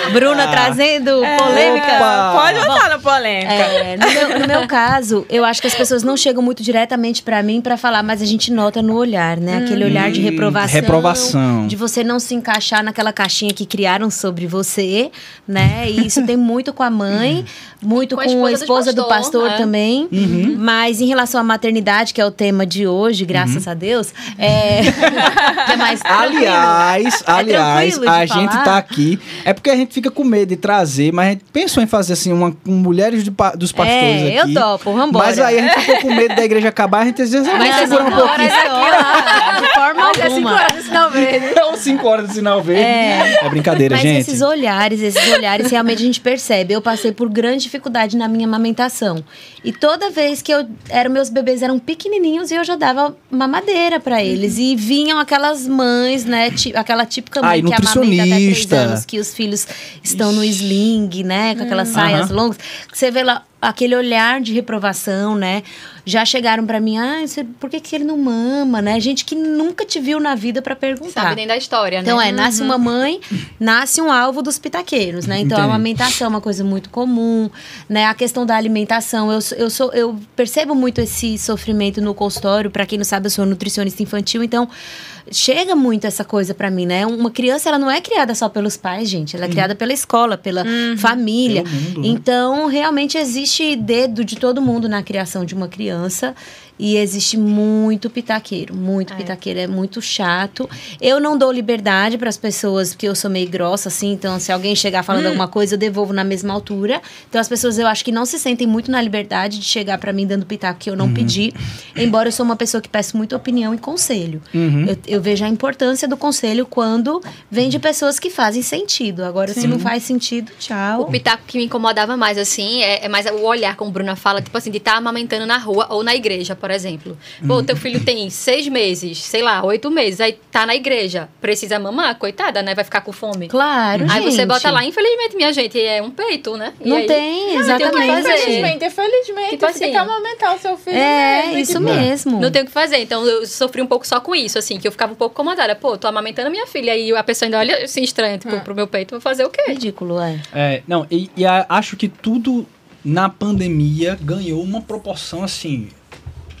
Bruna trazendo polêmica. Opa! Pode botar na polêmica. É, no, meu, no meu <laughs> caso, eu acho que as pessoas não chegam muito diretamente pra mim pra falar, mas a gente nota no olhar, né? Aquele olhar de Hum, reprovação. reprovação. De você não se encaixar naquela caixinha que criaram sobre você, né? E isso tem muito com a mãe, <laughs> muito Com com, a esposa do do pastor, pastor é. também. Uhum. Mas em relação à maternidade, que é o tema de hoje, graças a Deus, é, <laughs> é mais. Aliás, aliás, de a gente falar? tá aqui. É porque a gente fica com medo de trazer, mas a gente pensou em fazer assim, uma com mulheres dos pastores é, aqui. eu topo, vambora. Mas aí a gente ficou com medo da igreja acabar, a gente dizia, Mas vamos assim, segurar um pouquinho. mas aqui, de forma Mas é cinco alguma. horas do sinal verde. <laughs> É os 5 horas do sinal verde. É. É, brincadeira, Mas gente. esses olhares, esses olhares, realmente a gente percebe. Eu passei por grande dificuldade na minha amamentação. E toda vez que eu era, meus bebês eram pequenininhos e eu já dava mamadeira pra eles. E vinham aquelas mães, né? aquela típica mãe Ai, que amamenta até três anos, que os filhos estão no sling, né? Com aquelas saias Aham. longas. Você vê lá aquele olhar de reprovação, né? Já chegaram pra mim, ah, você- por que, que ele não mama, né? Gente que nunca te viu na vida pra perguntar. Sabe nem da história, Então né? é, nasce uma mãe, nasce um alvo dos pitaqueiros, né? Então a Entendi. amamentação é uma coisa muito comum, né? A questão da alimentação, eu, sou- eu sou eu percebo muito esse sofrimento no consultório, Pra quem não sabe, eu sou nutricionista infantil, então chega muito essa coisa pra mim, né? Uma criança ela não é criada só pelos pais, gente, ela é criada pela escola, pela família. Pelo mundo, né? Então, realmente existe dedo de todo mundo na criação de uma criança. E existe muito pitaqueiro, muito É. pitaqueiro, é muito chato. Eu não dou liberdade para as pessoas, porque eu sou meio grossa, assim, então se alguém chegar falando alguma coisa, eu devolvo na mesma altura. Então as pessoas eu acho que não se sentem muito na liberdade de chegar para mim dando pitaco que eu não pedi. Embora eu sou uma pessoa que peço muita opinião e conselho. Uhum. Eu, eu vejo a importância do conselho quando vem de pessoas que fazem sentido. Agora, se não faz sentido, O tchau. pitaco que me incomodava mais, assim, é, é mais o olhar, como Bruna fala, tipo assim, de estar amamentando na rua ou na igreja, por exemplo. Pô, teu filho tem seis meses, sei lá, oito meses, aí tá na igreja, precisa mamar, coitada, né? Vai ficar com fome. Claro, Aí gente. você bota lá, infelizmente, minha gente, é um peito, né? E Não aí- tem, Não tem o que exatamente. fazer. Infelizmente, felizmente, Tipo você assim. tem que amamentar o seu filho É, mesmo, isso tipo, mesmo. Não tem o que fazer. Então eu sofri um pouco só com isso, assim, que eu ficava um pouco incomodada. Pô, tô amamentando minha filha e a pessoa ainda olha assim estranho, tipo, pro meu peito, vou fazer o quê? Ridículo, é. É, não, e, e a- acho que tudo na pandemia ganhou uma proporção assim.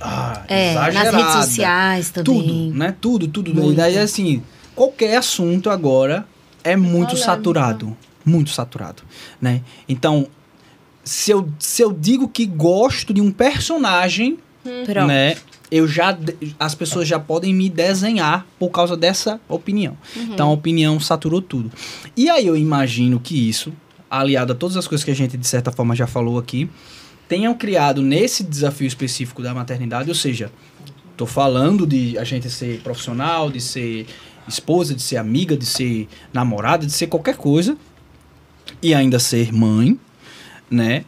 Ah, É, nas exagerada. redes sociais também. Tudo, né? Tudo, tudo. Muito. E daí, assim, qualquer assunto agora é muito Polêmica. saturado. Muito saturado, né? Então, se eu, se eu digo que gosto de um personagem, Pronto. né? Eu já, as pessoas já podem me desenhar por causa dessa opinião. Então a opinião saturou tudo. E aí eu imagino que isso, aliado a todas as coisas que a gente de certa forma já falou aqui, tenham criado nesse desafio específico da maternidade, ou seja, tô falando de a gente ser profissional, de ser esposa, de ser amiga, de ser namorada, de ser qualquer coisa e ainda ser mãe, né?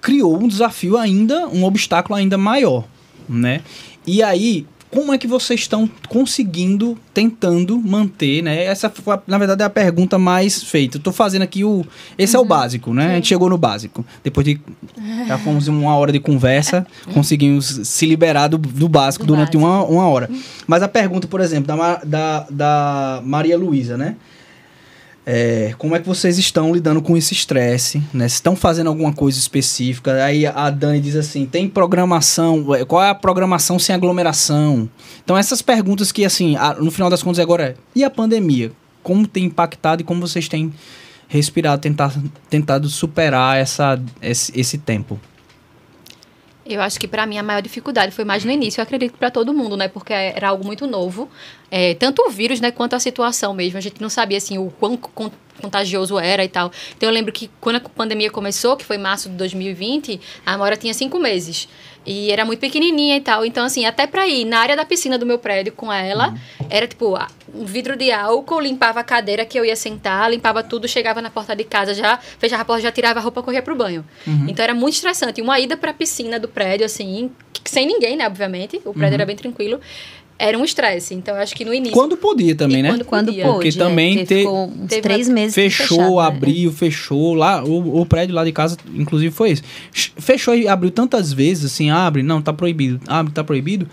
Criou um desafio ainda, um obstáculo ainda maior, né? E aí, como é que vocês estão conseguindo, tentando manter, né? Essa, foi, na verdade, é a pergunta mais feita. Eu tô fazendo aqui o... Esse é o básico, né? A gente chegou no básico. Depois de... Já fomos uma hora de conversa, <laughs> conseguimos se liberar do, do básico Do durante básico. Uma, uma hora. Mas a pergunta, por exemplo, da, da, da Maria Luísa, né? É, como é que vocês estão lidando com esse estresse, né? Estão fazendo alguma coisa específica. Aí a Dani diz assim, tem programação, qual é a programação sem aglomeração? Então essas perguntas que, assim, no final das contas agora é, e a pandemia? Como tem impactado e como vocês têm respirado, tentar, tentado superar essa, esse, esse tempo? Eu acho que pra mim a maior dificuldade foi mais no início, eu acredito pra todo mundo, né? Porque era algo muito novo. É, tanto o vírus, né, quanto a situação mesmo. A gente não sabia assim o quão con- contagioso era e tal. Então eu lembro que quando a pandemia começou, que foi março de 2020, a Amora tinha cinco meses. E era muito pequenininha e tal. Então, assim, até pra ir na área da piscina do meu prédio com ela, era tipo um vidro de álcool, limpava a cadeira que eu ia sentar, limpava tudo, chegava na porta de casa, já fechava a porta, já tirava a roupa, corria pro banho. Então era muito estressante. Uma ida pra piscina do prédio, assim, sem ninguém, né, obviamente. O prédio era bem tranquilo. Era um estresse. Então eu acho que no início. Quando podia também, E né? quando Quando podia. pôde, Porque é, também porque te- ficou uns teve três meses Fechou, fechado, né? abriu, fechou. Lá, o, o prédio lá de casa, inclusive, foi isso. Fechou e abriu tantas vezes, assim, abre, não, tá proibido, abre, tá proibido,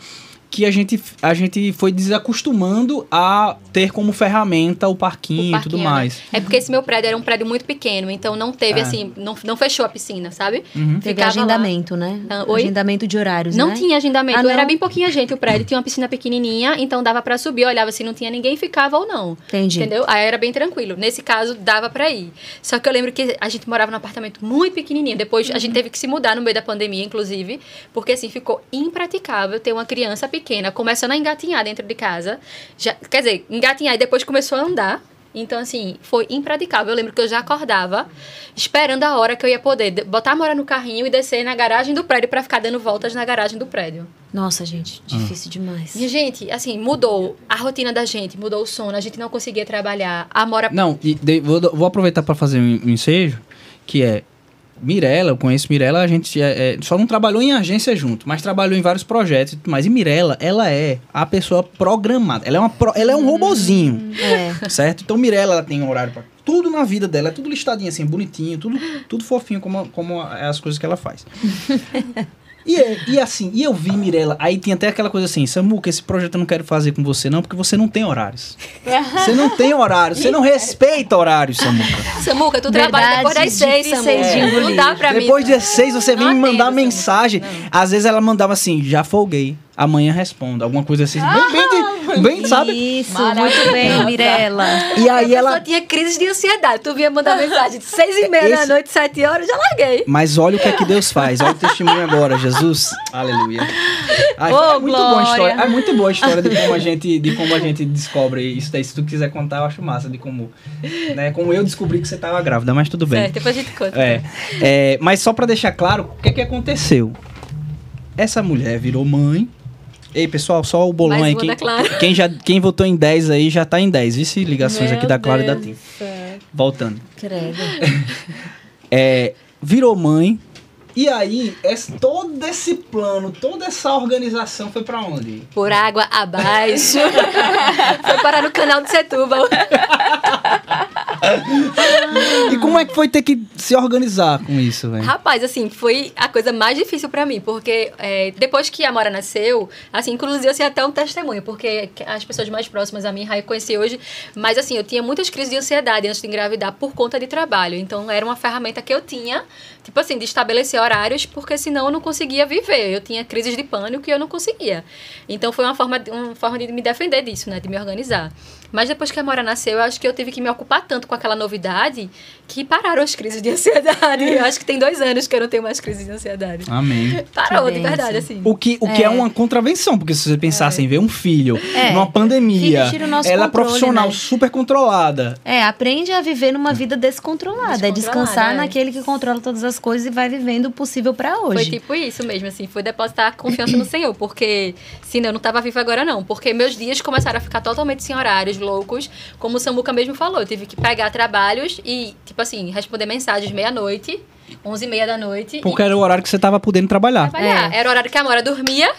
que a gente, a gente foi desacostumando a ter como ferramenta o parquinho, o e tudo parquinho, né? mais. É porque esse meu prédio era um prédio muito pequeno, então não teve É. assim, não, não fechou a piscina, sabe? Uhum. Teve Ficava lá. agendamento, né? Ah, oi? Agendamento de horários, Não né? tinha agendamento, Ah, não? era bem pouquinha gente o prédio, tinha uma piscina pequenininha, então dava pra subir, olhava se não tinha ninguém, ficava ou não. Entendi. Entendeu? Aí era bem tranquilo. Nesse caso, dava pra ir. Só que eu lembro que a gente morava num apartamento muito pequenininho. Depois, a gente teve que se mudar no meio da pandemia, inclusive, porque assim, ficou impraticável ter uma criança pequena começando a engatinhar dentro de casa. Já, quer dizer, engatinhar e depois começou a andar. Então, assim, foi impraticável. Eu lembro que eu já acordava esperando a hora que eu ia poder de- botar a Mora no carrinho e descer na garagem do prédio pra ficar dando voltas na garagem do prédio. Nossa, gente, difícil demais. E, gente, assim, mudou a rotina da gente, mudou o sono, a gente não conseguia trabalhar. A Mora Não, e de- vou, vou aproveitar para fazer um, um ensejo, que é Mirella, eu conheço Mirella, a gente é- é, só não trabalhou em agência junto, mas trabalhou em vários projetos e tudo mais. E Mirella, ela é a pessoa programada. Ela é, uma pro- ela é um robozinho, É. certo? Então Mirella, ela tem horário para tudo na vida dela, é tudo listadinho assim, bonitinho, tudo, tudo fofinho como, como é as coisas que ela faz. <laughs> E, é- e assim, e eu vi Mirella, aí tinha até aquela coisa assim, Samuca, esse projeto eu não quero fazer com você não, porque você não tem horários. <laughs> Você não tem horário, você não respeita horários, Samuca. Samuca, tu trabalha depois das Verdade, seis, Samuca. de Não dá pra mim. Depois de seis, você vem me mandar mensagem. Às vezes ela mandava assim, já folguei, amanhã respondo. Alguma coisa assim, bem, bem, de- <laughs> bem, sabe? Isso, muito bem, Mirella. E aí ela ela... tinha crise de ansiedade. Tu vinha mandar mensagem de seis e meia da Esse- noite, sete horas, já larguei. Mas olha o que é que Deus faz. Olha o testemunho agora, Jesus. Aleluia. Ai, Ô, é muito boa a glória. história. É muito boa a história de como a gente, de como a gente descobre isso daí. Se tu quiser contar, eu acho massa de como, né, como eu descobri que você estava grávida, mas tudo bem. Certo, depois a gente conta. É, é, mas só pra deixar claro, o que que aconteceu? Essa mulher virou mãe. Ei, pessoal, só o bolão Mais aí. Quem, quem, já, quem votou em 10 aí já tá em 10. Vice ligações Meu aqui da Clara e da Deus Tim. Voltando. Credo. <laughs> É, virou mãe. E aí, esse- todo esse plano, toda essa organização foi pra onde? Por água abaixo. <laughs> Foi parar no canal de Setúbal. E como é que foi ter que se organizar com isso, velho? Rapaz, assim, foi a coisa mais difícil pra mim, porque é, depois que a Mora nasceu, assim, inclusive eu sei até um testemunho, porque as pessoas mais próximas a mim, Raia, conheci hoje, mas assim, eu tinha muitas crises de ansiedade antes de engravidar por conta de trabalho, então era uma ferramenta que eu tinha, tipo assim, de estabelecer horários, porque senão eu não conseguia viver, eu tinha crises de pânico e eu não conseguia. Então foi uma forma, uma forma de me defender disso, né, de me organizar. Mas depois que a Mora nasceu, eu acho que eu tive que me ocupar tanto com aquela novidade que pararam as crises de ansiedade. Eu acho que tem dois anos que eu não tenho mais crises de ansiedade. Amém. Parou, Que de verdade, assim. O que, o que é. uma contravenção, porque se você pensar assim, ver um filho É. numa pandemia, ela é controle, profissional, né? super controlada. É, aprende a viver numa vida descontrolada. É Descontrolada, descansar é. naquele que controla todas as coisas e vai vivendo o possível pra Foi hoje. tipo isso mesmo, assim. Foi depositar confiança no Senhor, porque senão eu não tava viva agora, não. Porque meus dias começaram a ficar totalmente sem horários, loucos. Como o Samuca mesmo falou, eu tive que pegar trabalhos e, tipo assim, responder mensagens meia-noite, onze e meia da noite. Porque e era o horário que você tava podendo trabalhar. trabalhar. Era o horário que a Mora dormia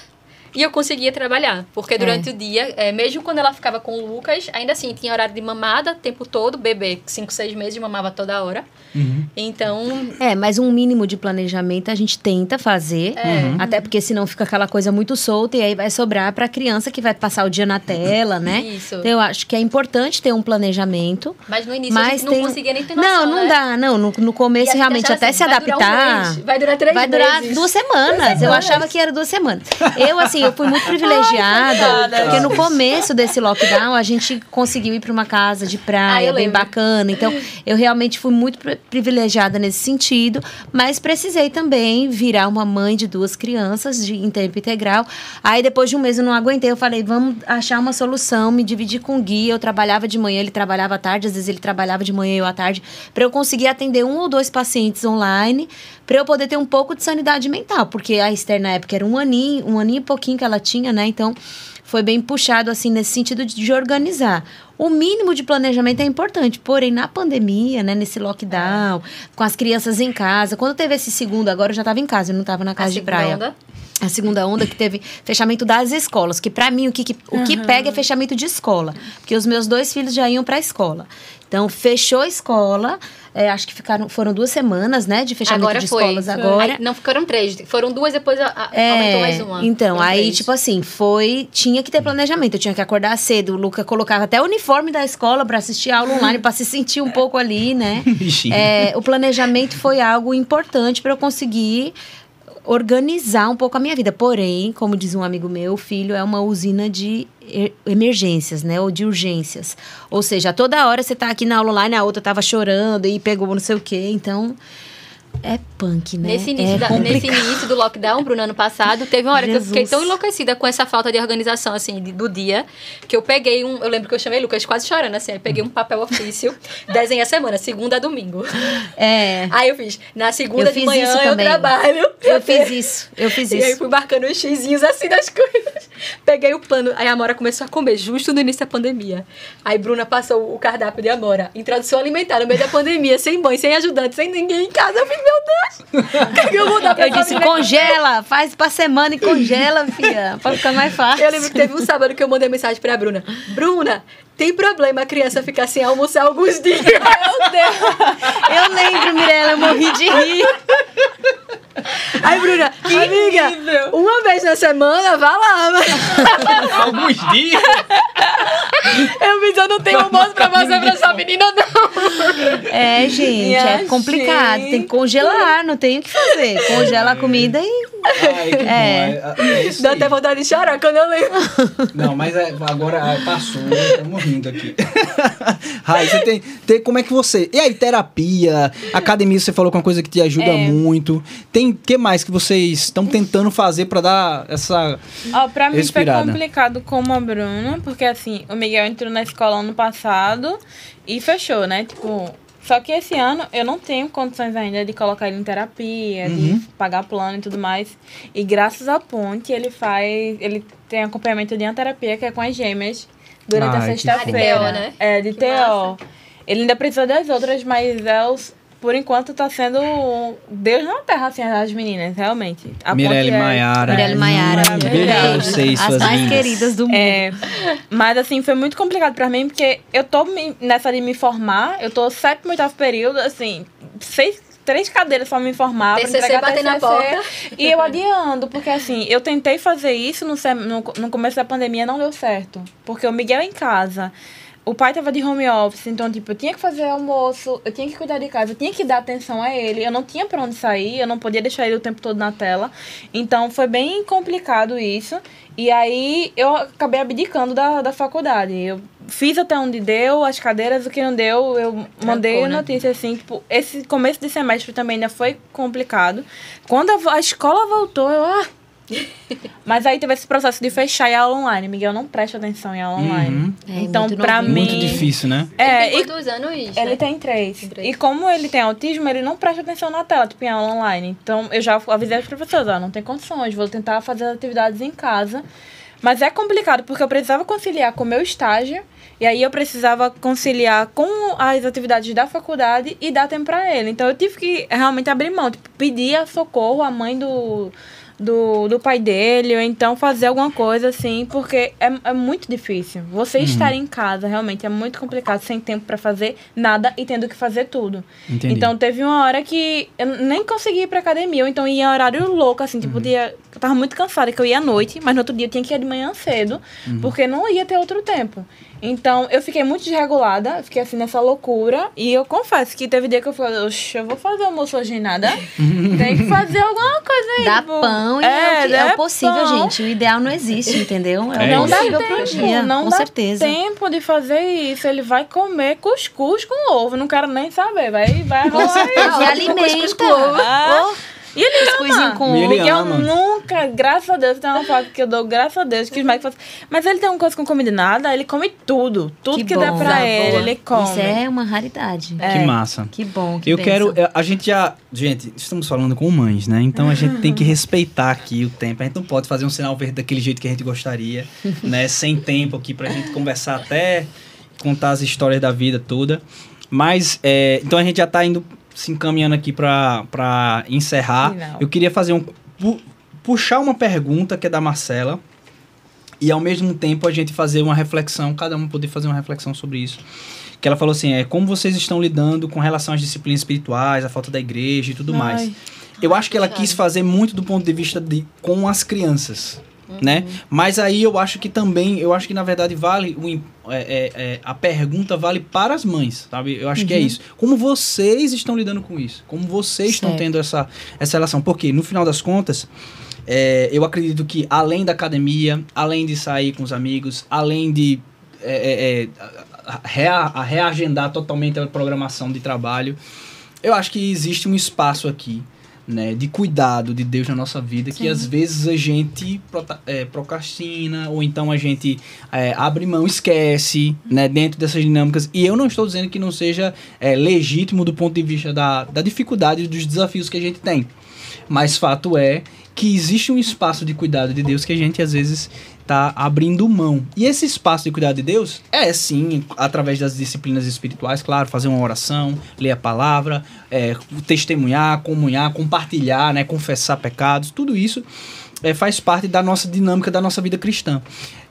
e eu conseguia trabalhar. Porque durante o dia, é, mesmo quando ela ficava com o Lucas, ainda assim, tinha horário de mamada o tempo todo. Bebê, 5, 6 meses, mamava toda hora. Uhum. Então, É, mas um mínimo de planejamento a gente tenta fazer. É. Até porque senão fica aquela coisa muito solta e aí vai sobrar pra criança que vai passar o dia na tela, né? Isso. Então eu acho que é importante ter um planejamento. mas no início a Mas gente não tem... conseguia nem ter noção, Não, não né? dá. Não, no, no começo a realmente até assim, se vai durar um adaptar. mês, vai durar três Vai durar meses. duas semanas. Eu achava que era duas semanas. Eu, assim, eu fui muito privilegiada. coitada. porque no começo desse lockdown, a gente conseguiu ir para uma casa de Ah, praia eu bem bacana. Então, eu realmente fui muito pri- privilegiada nesse sentido. Mas precisei também virar uma mãe de duas crianças de, em tempo integral. Aí, depois de um mês, eu não aguentei. Eu falei, vamos achar uma solução, me dividir com o Gui. Eu trabalhava de manhã, ele trabalhava à tarde. Às vezes, ele trabalhava de manhã e eu à tarde. Para eu conseguir atender um ou dois pacientes online para eu poder ter um pouco de sanidade mental, porque a Esther na época era um aninho, um aninho e pouquinho que ela tinha, né? Então foi bem puxado assim nesse sentido de, de organizar. O mínimo de planejamento é importante, porém na pandemia, né, nesse lockdown, com as crianças em casa, quando teve esse segundo, agora eu já estava em casa, eu não estava na A casa de segunda praia onda. a segunda onda que teve fechamento das escolas, que pra mim o que, que- o que pega é fechamento de escola, porque os meus dois filhos já iam pra escola. Então fechou a escola, é, acho que ficaram foram duas semanas, né, de fechamento Agora de foi. escolas agora. Aí, não, foram três. Foram duas, depois a, É, aumentou mais uma. Então, Foram aí, três. tipo assim, foi. Tinha que ter planejamento. Eu tinha que acordar cedo. O Luca colocava até o uniforme da escola pra assistir a aula online, pra se sentir um pouco ali, né? <laughs> É, o planejamento foi algo importante para eu conseguir organizar um pouco a minha vida. Porém, como diz um amigo meu, o filho é uma usina de emergências, né? Ou de urgências. Ou seja, toda hora você tá aqui na aula online, a outra tava chorando e pegou não sei o quê. Então, É punk, né? Nesse início, é da- nesse início do lockdown, Bruno, ano passado, teve uma hora que eu fiquei Jesus. tão enlouquecida com essa falta de organização, assim, de- do dia, que eu peguei um. Eu lembro que eu chamei Lucas quase chorando, assim. Eu peguei um papel ofício, <laughs> desenhei a semana, segunda a domingo. É. Aí eu fiz, na segunda Eu de fiz manhã isso eu também. trabalho. Eu fiz isso, eu fiz E aí isso. fui marcando os xizinhos assim das <laughs> coisas. Peguei o plano. Aí a Amora começou a comer justo no início da pandemia. Aí Bruna passou o cardápio de Amora. Introdução alimentar no meio da pandemia, sem mãe, sem ajudante, sem ninguém em casa. Eu fiz, meu Deus! O <laughs> que, que eu vou dar pra Eu disse, congela, faz pra semana e congela, filha, pra ficar mais fácil. Eu lembro que teve um sábado que eu mandei mensagem pra Bruna. Bruna, tem problema a criança ficar sem almoçar alguns dias? <laughs> Meu Deus! Eu lembro, Mirella, eu morri de rir. Aí, Bruna, amiga, uma vez na semana, vá lá. mas- <laughs> Alguns dias. Eu fiz, eu não tenho almoço pra fazer pra essa menina, não. É, gente, Minha é complicado. Tem que congelar, não tem o que fazer. Congela a comida e. Ai, que bom. É. É, é isso Dá aí. até vontade de chorar quando eu lembro. Não, mas é, agora é, passou, estamos rindo aqui. <laughs> Rai, você tem, tem. Como é que você. E aí, terapia, academia, você falou com uma coisa que te ajuda É. muito. Tem. O que mais que vocês estão tentando fazer pra dar essa. Ó, pra mim Respirada. foi complicado como a Bruna, porque assim, o Miguel entrou na escola ano passado e fechou, né? Tipo, só que esse ano eu não tenho condições ainda de colocar ele em terapia, Uhum. de pagar plano e tudo mais. E graças à ponte ele faz. Ele tem acompanhamento de uma terapia que é com as gêmeas durante Ai, a sexta-feira. De TO, né? É, de Que TO. Ele ainda precisa das outras, mas é os- por enquanto tá sendo Deus na terra, assim, as meninas, realmente. A Mirelle é- Maiara. Mirelle Maiara, Um beijo vocês, As suas mais lindas. queridas do mundo. É, mas assim, foi muito complicado pra mim, porque eu tô me- nessa de me formar, eu tô sétimo, oitavo período, assim, seis, três cadeiras pra me formar, pra TCC bater na porta. E eu adiando, porque assim, eu tentei fazer isso no, sem- no, no começo da pandemia, não deu certo. Porque o Miguel em casa, o pai tava de home office, então, tipo, eu tinha que fazer almoço, eu tinha que cuidar de casa, eu tinha que dar atenção a ele, eu não tinha pra onde sair, eu não podia deixar ele o tempo todo na tela. Então, foi bem complicado isso. E aí, eu acabei abdicando da, da faculdade. Eu fiz até onde deu, as cadeiras, o que não deu, eu mandei né? notícia, assim, tipo, esse começo de semestre também ainda foi complicado. Quando a, a escola voltou, eu, ah... <laughs> Mas aí teve esse processo de fechar e aula online. Miguel não presta atenção em aula online. Uhum. É, então, muito pra novinho. mim... Muito difícil, né? É, Ele tem e quantos anos? ele né? tem três. Tem três. E como ele tem autismo, ele não presta atenção na tela, tipo em aula online. Então eu já avisei os professores, ó, não tem condições, vou tentar fazer as atividades em casa. Mas é complicado, porque eu precisava conciliar com o meu estágio, e aí eu precisava conciliar com as atividades da faculdade e dar tempo pra ele. Então eu tive que realmente abrir mão, tipo, pedir a socorro à mãe do, do, do pai dele, ou então fazer alguma coisa assim, porque é, é muito difícil. Você estar em casa realmente é muito complicado, sem tempo pra fazer nada e tendo que fazer tudo. Entendi. Então teve uma hora que eu nem consegui ir pra academia, ou então ia em horário louco, assim, Uhum. tipo, dia, eu tava muito cansada, que eu ia à noite, mas no outro dia eu tinha que ir de manhã cedo, Uhum. porque não ia ter outro tempo. Então eu fiquei muito desregulada, fiquei assim nessa loucura, e eu confesso que teve dia que eu falei, oxe, eu vou fazer almoço hoje em nada, <laughs> tem que fazer alguma coisa aí. Dá tipo, pão e é, o, que- é o possível, pão. gente. O ideal não existe, entendeu? É, É o Não dá tempo, dia, não com dá certeza. tempo de fazer isso. Ele vai comer cuscuz com ovo. Não quero nem saber. Vai, vai rolar isso. alimenta. Ah, E ele ama. com E ele Miguel ama. nunca, graças a Deus, tem uma foto que eu dou, graças a Deus, que os Mike fazem. Mas ele tem uma coisa com comida nada, ele come tudo. Tudo que, der bom. pra ele, boa. ele come. Isso é uma raridade. Que massa. Que bom, que Eu bênção. quero. é, A gente já. Gente, estamos falando com mães, né? Então a gente tem que respeitar aqui o tempo. A gente não pode fazer um sinal verde daquele jeito que a gente gostaria, <laughs> né? Sem tempo aqui pra gente conversar até contar as histórias da vida toda. Mas, é, então a gente já tá indo se encaminhando aqui pra encerrar. Final. Eu queria fazer um. pu- puxar uma pergunta que é da Marcela. E ao mesmo tempo a gente fazer uma reflexão, cada um poder fazer uma reflexão sobre isso. Que ela falou assim: é como vocês estão lidando com relação às disciplinas espirituais, a falta da igreja e tudo mais. Ai. Eu acho que ela quis fazer muito do ponto de vista de com as crianças, né? Mas aí eu acho que também, eu acho que na verdade vale o, é, é, é, a pergunta vale para as mães, sabe? Eu acho que é isso. Como vocês estão lidando com isso? Como vocês estão Certo. tendo essa essa relação? Porque no final das contas é, eu acredito que além da academia, além de sair com os amigos, além de é, é, rea- reagendar totalmente a programação de trabalho, eu acho que existe um espaço aqui, né, de cuidado de Deus na nossa vida, que às vezes a gente é, procrastina, ou então a gente é, abre mão, esquece, né, dentro dessas dinâmicas. E eu não estou dizendo que não seja é, legítimo do ponto de vista da, da dificuldade e dos desafios que a gente tem. Mas fato é que existe um espaço de cuidado de Deus que a gente às vezes está abrindo mão. E esse espaço de cuidado de Deus é sim através das disciplinas espirituais, claro, fazer uma oração, ler a palavra, é, testemunhar, comunhar, compartilhar, né, confessar pecados, tudo isso é, faz parte da nossa dinâmica da nossa vida cristã.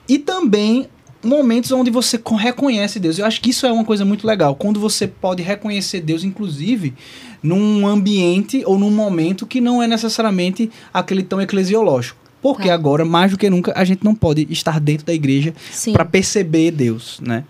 E também momentos onde você co- reconhece Deus. Eu acho que isso é uma coisa muito legal. Quando você pode reconhecer Deus, inclusive, num ambiente ou num momento que não é necessariamente aquele tão eclesiológico. Porque Tá. agora, mais do que nunca, a gente não pode estar dentro da igreja para perceber Deus, né?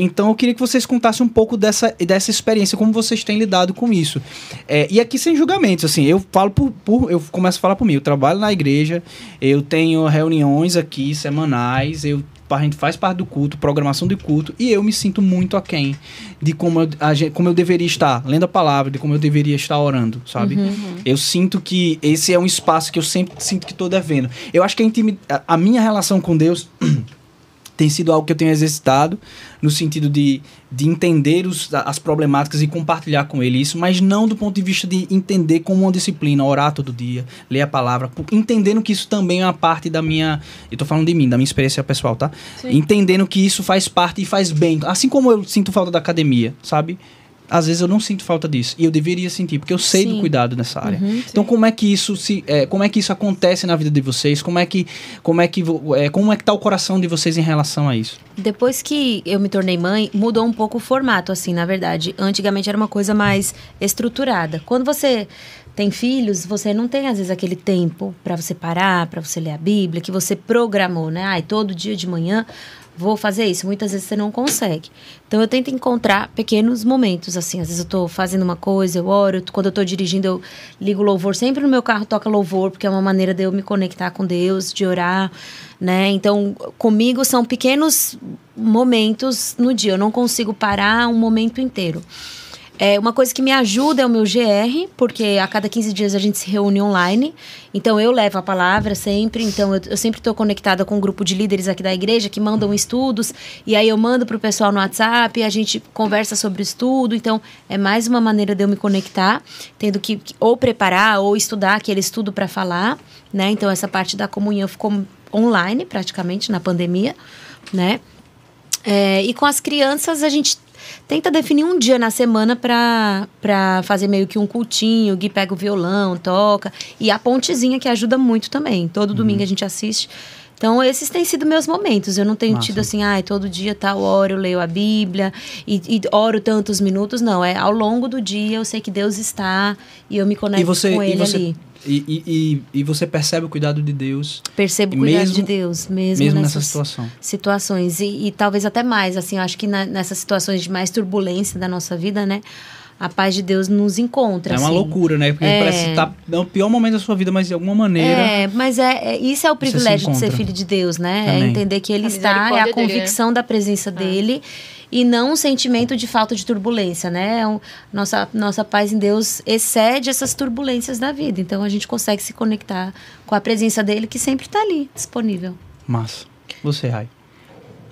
Então eu queria que vocês contassem um pouco dessa, dessa experiência, como vocês têm lidado com isso. É, e aqui sem julgamentos, assim, eu falo por, por- Eu começo a falar por mim. Eu trabalho na igreja, eu tenho reuniões aqui semanais, eu, a gente faz parte do culto, programação do culto, e eu me sinto muito aquém de como eu, a como eu deveria estar lendo a palavra, de como eu deveria estar orando, sabe? Eu sinto que esse é um espaço que eu sempre sinto que estou devendo. Eu acho que a- a minha relação com Deus <clears throat> tem sido algo que eu tenho exercitado no sentido de, de entender os, as problemáticas e compartilhar com ele isso, mas não do ponto de vista de entender como uma disciplina, orar todo dia, ler a palavra, entendendo que isso também é uma parte da minha. Eu tô falando de mim, da minha experiência pessoal, tá? Entendendo que isso faz parte e faz bem. Assim como eu sinto falta da academia, sabe? Às vezes eu não sinto falta disso. E eu deveria sentir, porque eu sei do Sim. cuidado nessa área. Uhum. Então como é que isso se, é, como é que isso acontece na vida de vocês? Como é que, como é que, é, como é que tá o coração de vocês em relação a isso? Depois que eu me tornei mãe, mudou um pouco o formato, assim, na verdade. Antigamente era uma coisa mais estruturada. Quando você tem filhos, você não tem, às vezes, aquele tempo para você parar, para você ler a Bíblia, que você programou, né? Ai, todo dia de manhã vou fazer isso. Muitas vezes você não consegue. Então eu tento encontrar pequenos momentos, assim. Às vezes eu tô fazendo uma coisa, eu oro. Quando eu tô dirigindo, eu ligo louvor. Sempre no meu carro toca louvor, porque é uma maneira de eu me conectar com Deus, de orar, né? Então, comigo são pequenos momentos no dia. Eu não consigo parar um momento inteiro. É, uma coisa que me ajuda é o meu GR, porque a cada 15 dias a gente se reúne online. Então eu levo a palavra sempre. Então eu, eu sempre estou conectada com um grupo de líderes aqui da igreja que mandam estudos. E aí eu mando para o pessoal no WhatsApp, a gente conversa sobre o estudo. Então é mais uma maneira de eu me conectar, tendo que ou preparar ou estudar aquele estudo para falar. Né? Então essa parte da comunhão ficou online praticamente na pandemia. Né? É, e com as crianças a gente tenta definir um dia na semana pra fazer meio que um cultinho. O Gui pega o violão, toca. E a pontezinha que ajuda muito também. Todo domingo a gente assiste. Então, esses têm sido meus momentos. Eu não tenho Massa. tido assim, ai, todo dia tal hora eu leio a Bíblia e, e oro tantos minutos. Não, é ao longo do dia eu sei que Deus está e eu me conecto você, com e Ele você, ali. E, e, e, e você percebe o cuidado de Deus Percebo o cuidado mesmo- de Deus, mesmo, mesmo nessa nessas situação. situações e, e talvez até mais assim eu acho que na- nessas situações de mais turbulência da nossa vida né a paz de Deus nos encontra É uma assim. loucura, né? Porque É. parece que tá no pior momento da sua vida, mas de alguma maneira. é mas é, é- isso é o se privilégio de ser filho de Deus né Também. é entender que ele A está é a dele, né? convicção da presença dele e não um sentimento de falta de turbulência, né? É nossa, nossa paz em Deus excede essas turbulências da vida. Então a gente consegue se conectar com a presença dele que sempre está ali, disponível. Massa. Você, Rai.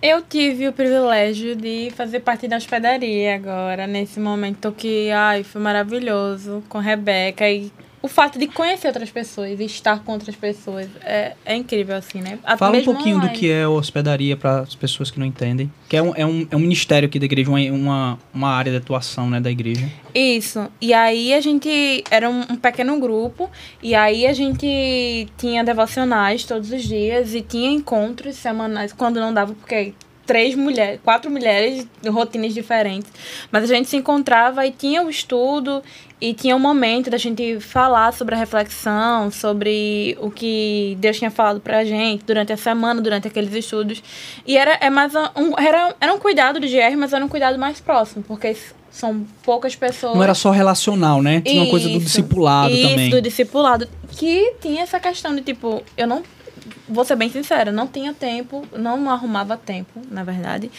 Eu tive o privilégio de fazer parte da hospedaria agora, nesse momento que, ai, foi maravilhoso com Rebeca. E o fato de conhecer outras pessoas e estar com outras pessoas é, é incrível, assim, né? Até Fala um pouquinho do online. que é hospedaria para as pessoas que não entendem. Que é um, é um, é um ministério aqui da igreja, uma, uma, uma área de atuação né, da igreja. Isso. E aí a gente era um, um pequeno grupo e aí a gente tinha devocionais todos os dias e tinha encontros semanais quando não dava porque três mulheres, quatro mulheres, rotinas diferentes. Mas a gente se encontrava e tinha o estudo e tinha um momento da gente falar sobre a reflexão, sobre o que Deus tinha falado pra gente durante a semana, durante aqueles estudos. E era, é mais um, era, era um cuidado do GR, mas era um cuidado mais próximo, porque são poucas pessoas. Não era só relacional, né? Tinha uma coisa do Isso, discipulado isso, também. do discipulado. Que tinha essa questão de, tipo, eu não. Vou ser bem sincera, não tinha tempo, não arrumava tempo, na verdade,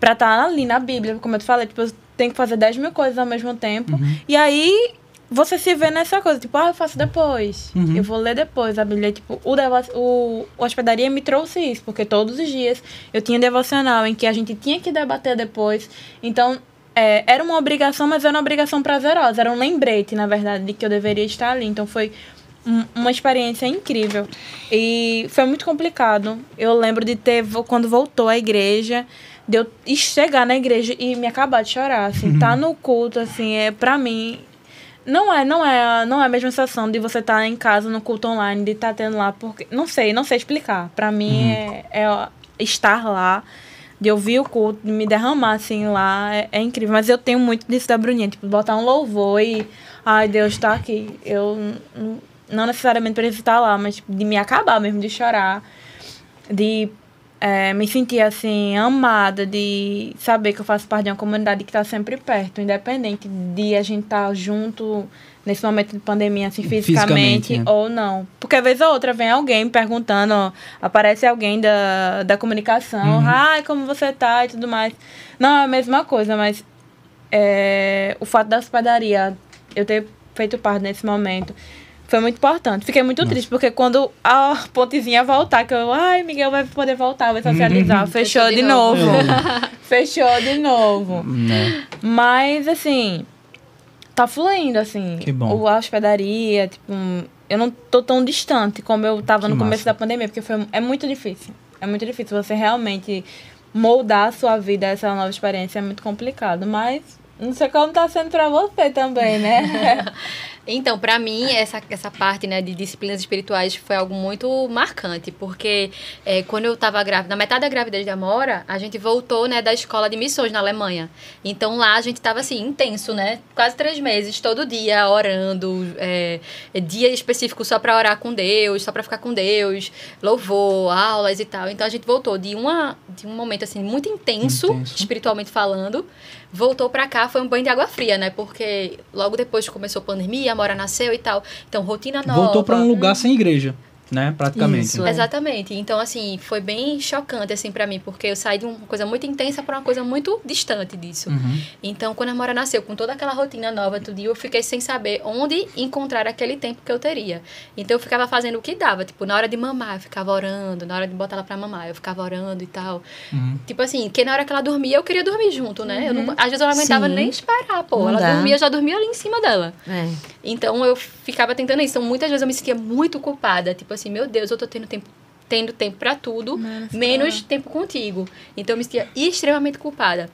pra estar ali na Bíblia. Como eu te falei, tipo, eu tem que fazer 10 mil coisas ao mesmo tempo. Uhum. E aí você se vê nessa coisa, tipo, ah, eu faço depois. Uhum. Eu vou ler depois a Bíblia. Tipo, o, o, hospedaria me trouxe isso, porque todos os dias eu tinha devocional em que a gente tinha que debater depois. Então, é, era uma obrigação, mas era uma obrigação prazerosa. Era um lembrete, na verdade, de que eu deveria estar ali. Então, foi um- uma experiência incrível. E foi muito complicado. Eu lembro de ter, quando voltou à igreja, de eu chegar na igreja e me acabar de chorar. Assim, tá no culto, assim, é pra mim. Não é, não é, não é a mesma sensação de você estar em casa no culto online, de estar tendo lá, porque. Não sei, não sei explicar. Pra mim é, é estar lá, de ouvir o culto, de me derramar assim lá, é, é incrível. Mas eu tenho muito disso da Bruninha, tipo, botar um louvor e. Ai, Deus tá aqui. Eu não necessariamente preciso estar lá, mas tipo, de me acabar mesmo, de chorar, de é, me sentir assim, amada, de saber que eu faço parte de uma comunidade que está sempre perto, independente de a gente estar junto nesse momento de pandemia, assim, fisicamente, Fisicamente, é. ou não. Porque, às vezes ou outra, vem alguém perguntando, ó, aparece alguém da, da comunicação, ai, como você tá e tudo mais. Não é a mesma coisa, mas é, o fato da hospedaria, eu ter feito parte nesse momento, foi muito importante. Fiquei muito triste, porque quando a pontezinha voltar, que eu, ai, Miguel vai poder voltar, vai socializar, fechou, Fechou de de novo. novo. <laughs> fechou de novo. Né? Mas, assim, tá fluindo, assim. Que bom. O, a hospedaria, tipo, eu não tô tão distante como eu tava Que no começo massa. da pandemia, porque foi, é muito difícil. É muito difícil você realmente moldar a sua vida a essa nova experiência, é muito complicado. Mas não sei como tá sendo pra você também, né? <laughs> Então, pra mim, essa, essa parte né, de disciplinas espirituais foi algo muito marcante, porque é, quando eu estava grávida, na metade da gravidez da Amora, a gente voltou né, da escola de missões na Alemanha. Então lá a gente estava assim, intenso, né? Quase três meses, todo dia orando, é, dia específico só para orar com Deus, só para ficar com Deus, louvor, aulas e tal. Então a gente voltou de, uma, de um momento assim muito intenso, Intenso. espiritualmente falando, voltou pra cá, foi um banho de água fria, né? Porque logo depois que começou a pandemia, a Mora nasceu e tal. Então, rotina nova. Voltou pra um lugar sem igreja, né? Praticamente. Isso, é. Exatamente. Então, assim, foi bem chocante, assim, pra mim, porque eu saí de uma coisa muito intensa pra uma coisa muito distante disso. Uhum. Então, quando a Mora nasceu, com toda aquela rotina nova, tudo, eu fiquei sem saber onde encontrar aquele tempo que eu teria. Então, eu ficava fazendo o que dava. Tipo, na hora de mamar, eu ficava orando. Na hora de botar ela pra mamar, eu ficava orando e tal. Uhum. Tipo assim, que na hora que ela dormia, eu queria dormir junto, né? Eu não- às vezes eu não aguentava Sim. nem esperar, pô. Não ela dá. dormia, eu já dormia ali em cima dela. É. Então eu ficava tentando isso. Então muitas vezes eu me sentia muito culpada. Tipo assim, meu Deus, eu tô tendo tempo, tendo tempo pra tudo, Menos menos tempo contigo. Então eu me sentia extremamente culpada.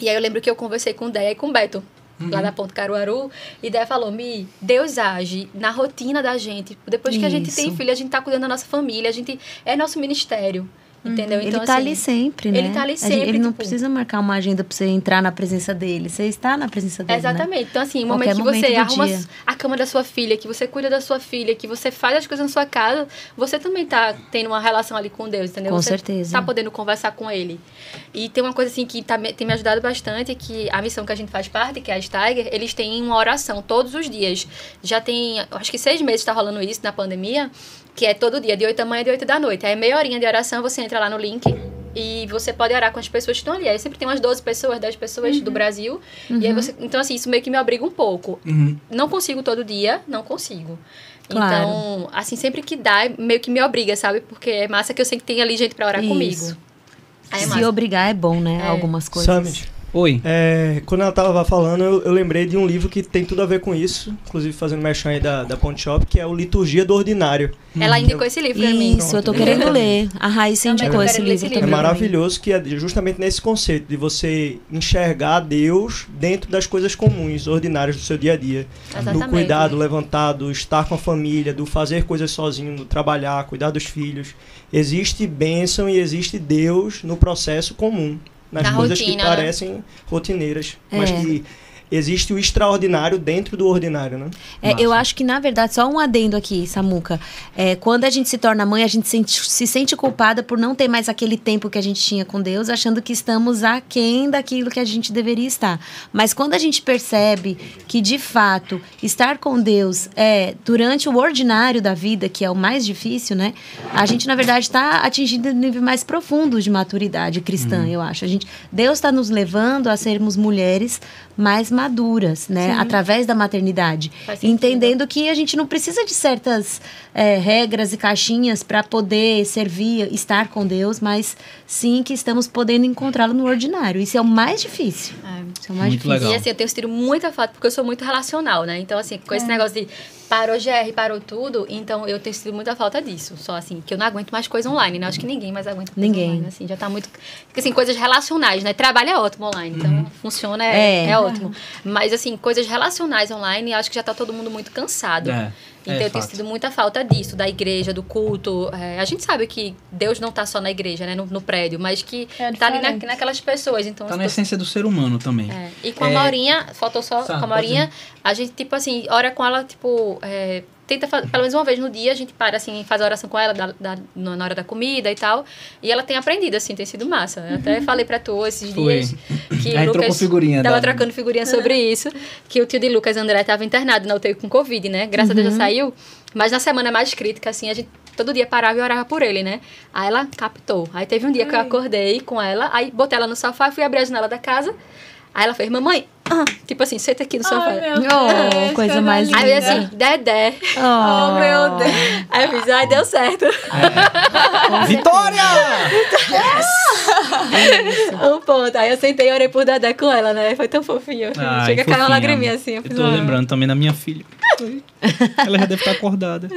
E aí eu lembro que eu conversei com Deia e com Beto. Lá da Ponte Caruaru, e Deia falou: Mi, Deus age na rotina da gente. Depois que a gente tem Isso. filho, a gente tá cuidando da nossa família, a gente é nosso ministério. Entendeu? ele tá ali sempre, né? ele tá ali A gente- sempre, Ele não tipo- precisa marcar uma agenda pra você entrar na presença dele. Você está na presença dele, né? Exatamente. Então, assim, o momento que você arruma dia. a cama da sua filha, que você cuida da sua filha, que você faz as coisas na sua casa, você também tá tendo uma relação ali com Deus, entendeu? Com você certeza. tá podendo conversar com ele. E tem uma coisa, assim, que tá, tem me ajudado bastante, que a missão que a gente faz parte, que é a Steiger, eles têm uma oração todos os dias. Já tem, acho que seis meses tá rolando isso na pandemia, que é todo dia, de 8 da manhã e de 8 da noite. Aí meia horinha de oração, você entra lá no link e você pode orar com as pessoas que estão ali. Aí sempre tem umas 12 pessoas, 10 pessoas Uhum. do Brasil. E aí você, então assim, isso meio que me obriga um pouco. Uhum. Não consigo todo dia, não consigo. Claro. Então, assim, sempre que dá, meio que me obriga, sabe? Porque é massa que eu sei que tem ali gente pra orar Isso. comigo. Aí é Se massa. obrigar é bom, né? É. Algumas coisas. Summit. Oi. É, quando ela tava falando, eu, eu lembrei de um livro que tem tudo a ver com isso, inclusive fazendo merchan aí da, da Ponte Shop, que é o Liturgia do Ordinário. Ela indicou esse livro pra mim. Isso, eu tô Pronto. querendo ler. A Raíssa indicou esse livro esse É também. maravilhoso que é justamente nesse conceito de você enxergar Deus dentro das coisas comuns, ordinárias do seu dia a dia. Exatamente. Do cuidado, levantar, do estar com a família, do fazer coisas sozinho, do trabalhar, cuidar dos filhos. Existe bênção e existe Deus no processo comum. Nas Na coisas rotina, que né? parecem rotineiras, mas É. que existe o extraordinário dentro do ordinário, né? É, eu acho que, na verdade, só um adendo aqui, Samuca. É, quando a gente se torna mãe, a gente sente- se sente culpada por não ter mais aquele tempo que a gente tinha com Deus, achando que estamos aquém daquilo que a gente deveria estar. Mas quando a gente percebe que, de fato, estar com Deus é durante o ordinário da vida, que é o mais difícil, né? A gente, na verdade, está atingindo um nível mais profundo de maturidade cristã, eu acho. A gente, Deus está nos levando a sermos mulheres mais maduras, né? Através da maternidade. Entendendo que a gente não precisa de certas é, regras e caixinhas para poder servir, estar com Deus, mas sim que estamos podendo encontrá-lo no ordinário. Isso é o mais difícil. Isso é o mais Muito difícil. legal. E assim, eu tenho sentido muita falta, porque eu sou muito relacional, né? Então, assim, com esse negócio de parou GR, parou tudo, então eu tenho sentido muita falta disso. Só assim, que eu não aguento mais coisa online, né? Acho que ninguém mais aguenta coisa Ninguém. online, assim, já tá muito. Porque, assim, coisas relacionais, né? Trabalho é ótimo online, então funciona, é, É. é ótimo. Mas, assim, coisas relacionais online, acho que já tá todo mundo muito cansado. É, Então é eu tenho fato. sentido muita falta disso, da igreja, do culto. É, a gente sabe que Deus não tá só na igreja, né? No, no prédio, mas que É tá ali na- naquelas pessoas. Então, Tá na tu- essência do ser humano também. é, E com a É. Maurinha, faltou só Tá, com a Maurinha, a gente, tipo assim, ora com ela, tipo, é, tenta fazer, pelo menos uma vez no dia, a gente para, assim, faz a oração com ela da- da- na hora da comida e tal. E ela tem aprendido, assim, tem sido massa. Eu até falei pra tu esses Foi. dias que A gente o trocou Lucas figurinha tava da- trocando figurinha sobre isso, que o tio de Lucas André tava internado na UTI com Covid, né? Graças a Deus já saiu. Mas na semana mais crítica, assim, a gente todo dia parava e orava por ele, né? Aí ela captou. Aí teve um dia que eu acordei com ela, aí botei ela no sofá e fui abrir a janela da casa. Aí ela fez, mamãe, ah", tipo assim, senta aqui no sofá. Ai, meu Oh, coisa mais linda. Aí eu assim, Dedé. Oh, meu Deus. Aí eu fiz, ai, deu certo. <laughs> Vitória! um ponto. Aí eu sentei e orei por Dedé com ela, né? Foi tão fofinho. Ai, Chega a cair uma lagriminha assim. Eu Eu tô "Ah". lembrando também da minha filha. Ela já deve estar acordada.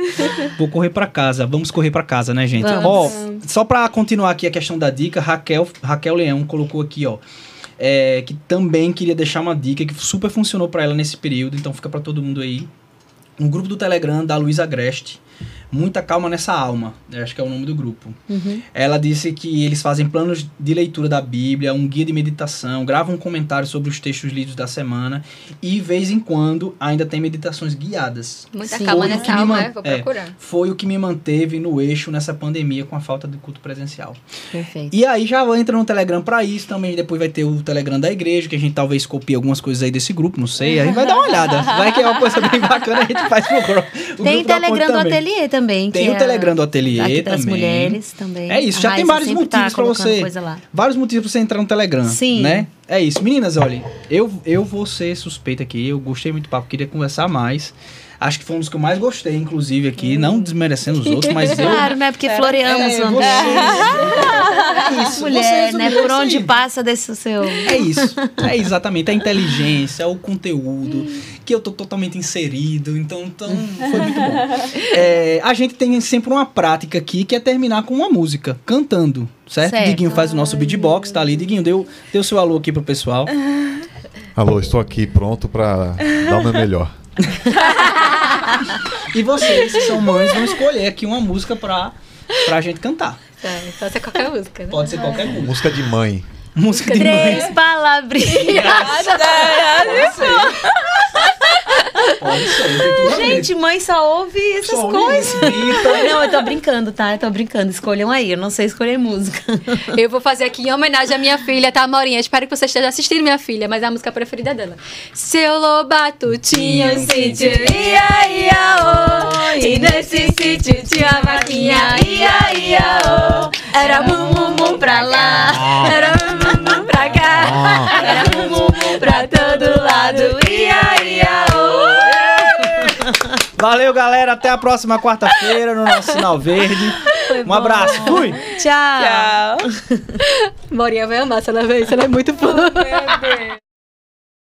Vou correr pra casa. Vamos correr pra casa, né, gente? Vamos. Ó, só pra continuar aqui a questão da dica, Raquel, Raquel Leão colocou aqui, ó. É, que também queria deixar uma dica que super funcionou pra ela nesse período, então fica pra todo mundo aí. Um grupo do Telegram da Luísa Agreste. Muita calma nessa alma. Acho que é o nome do grupo. Uhum. Ela disse que eles fazem planos de leitura da Bíblia, um guia de meditação, gravam um comentário sobre os textos lidos da semana e, vez em quando, ainda tem meditações guiadas. Muita Sim. calma Foi o nessa que me alma, man- né? Vou é. procurar. Foi o que me manteve no eixo nessa pandemia com a falta de culto presencial. Perfeito. E aí já entra no Telegram pra isso também. Depois vai ter o Telegram da igreja, que a gente talvez copie algumas coisas aí desse grupo, não sei. A gente vai dar uma olhada. <laughs> Vai que é uma coisa bem bacana, a gente faz pro grupo. Tem Telegram do. Ateliê também. Tem que o é Telegram do Ateliê aqui das também. mulheres também. É isso, A já tem vários tá motivos pra colocando você. Vários motivos pra você entrar no Telegram. Sim. Né? É isso. Meninas, olha, eu, eu vou ser suspeita aqui. Eu gostei muito do papo, queria conversar mais. Acho que foi um dos que eu mais gostei, inclusive, aqui. Não desmerecendo os outros, mas <laughs> eu. Claro, né? Porque floreamos É, o você-. É isso, Mulher, você né? Por isso onde aí. passa desse seu... É isso. É exatamente. A inteligência, o conteúdo, que eu tô totalmente inserido. Então, então foi muito bom. É, a gente tem sempre uma prática aqui que é terminar com uma música, cantando. Certo? Certo. Diguinho faz o nosso beatbox, tá ali. Diguinho, deu, deu seu alô aqui pro pessoal. Alô, estou aqui pronto para dar o meu melhor. E vocês, que são mães, vão escolher aqui uma música pra, pra gente cantar. Tá, essa é qualquer música, né? Pode ser qualquer música. Música de mãe. Música de mãe. Três palavrinhas. <laughs> Pode ser. Gente, mãe só ouve essas Só ouve coisas. isso, grita. Não, eu tô brincando, tá? Eu tô brincando. Escolham aí. Eu não sei escolher música. <laughs> Eu vou fazer aqui em homenagem à minha filha, tá, Maurinha? Espero que você esteja assistindo minha filha, mas é a música preferida dela. Seu Lobato tinha um sítio, ia, ia, oh. E nesse sítio tinha uma vaquinha, ia, ia, oh. Era bum, bum, bum pra lá, era bum, bum, bum pra cá. Era bum, bum, Valeu, galera. Até a próxima quarta-feira no nosso Sinal Verde. Um abraço. Fui. Tchau. Tchau. Maurinha vai amar se ela ver isso, ela é muito Deus.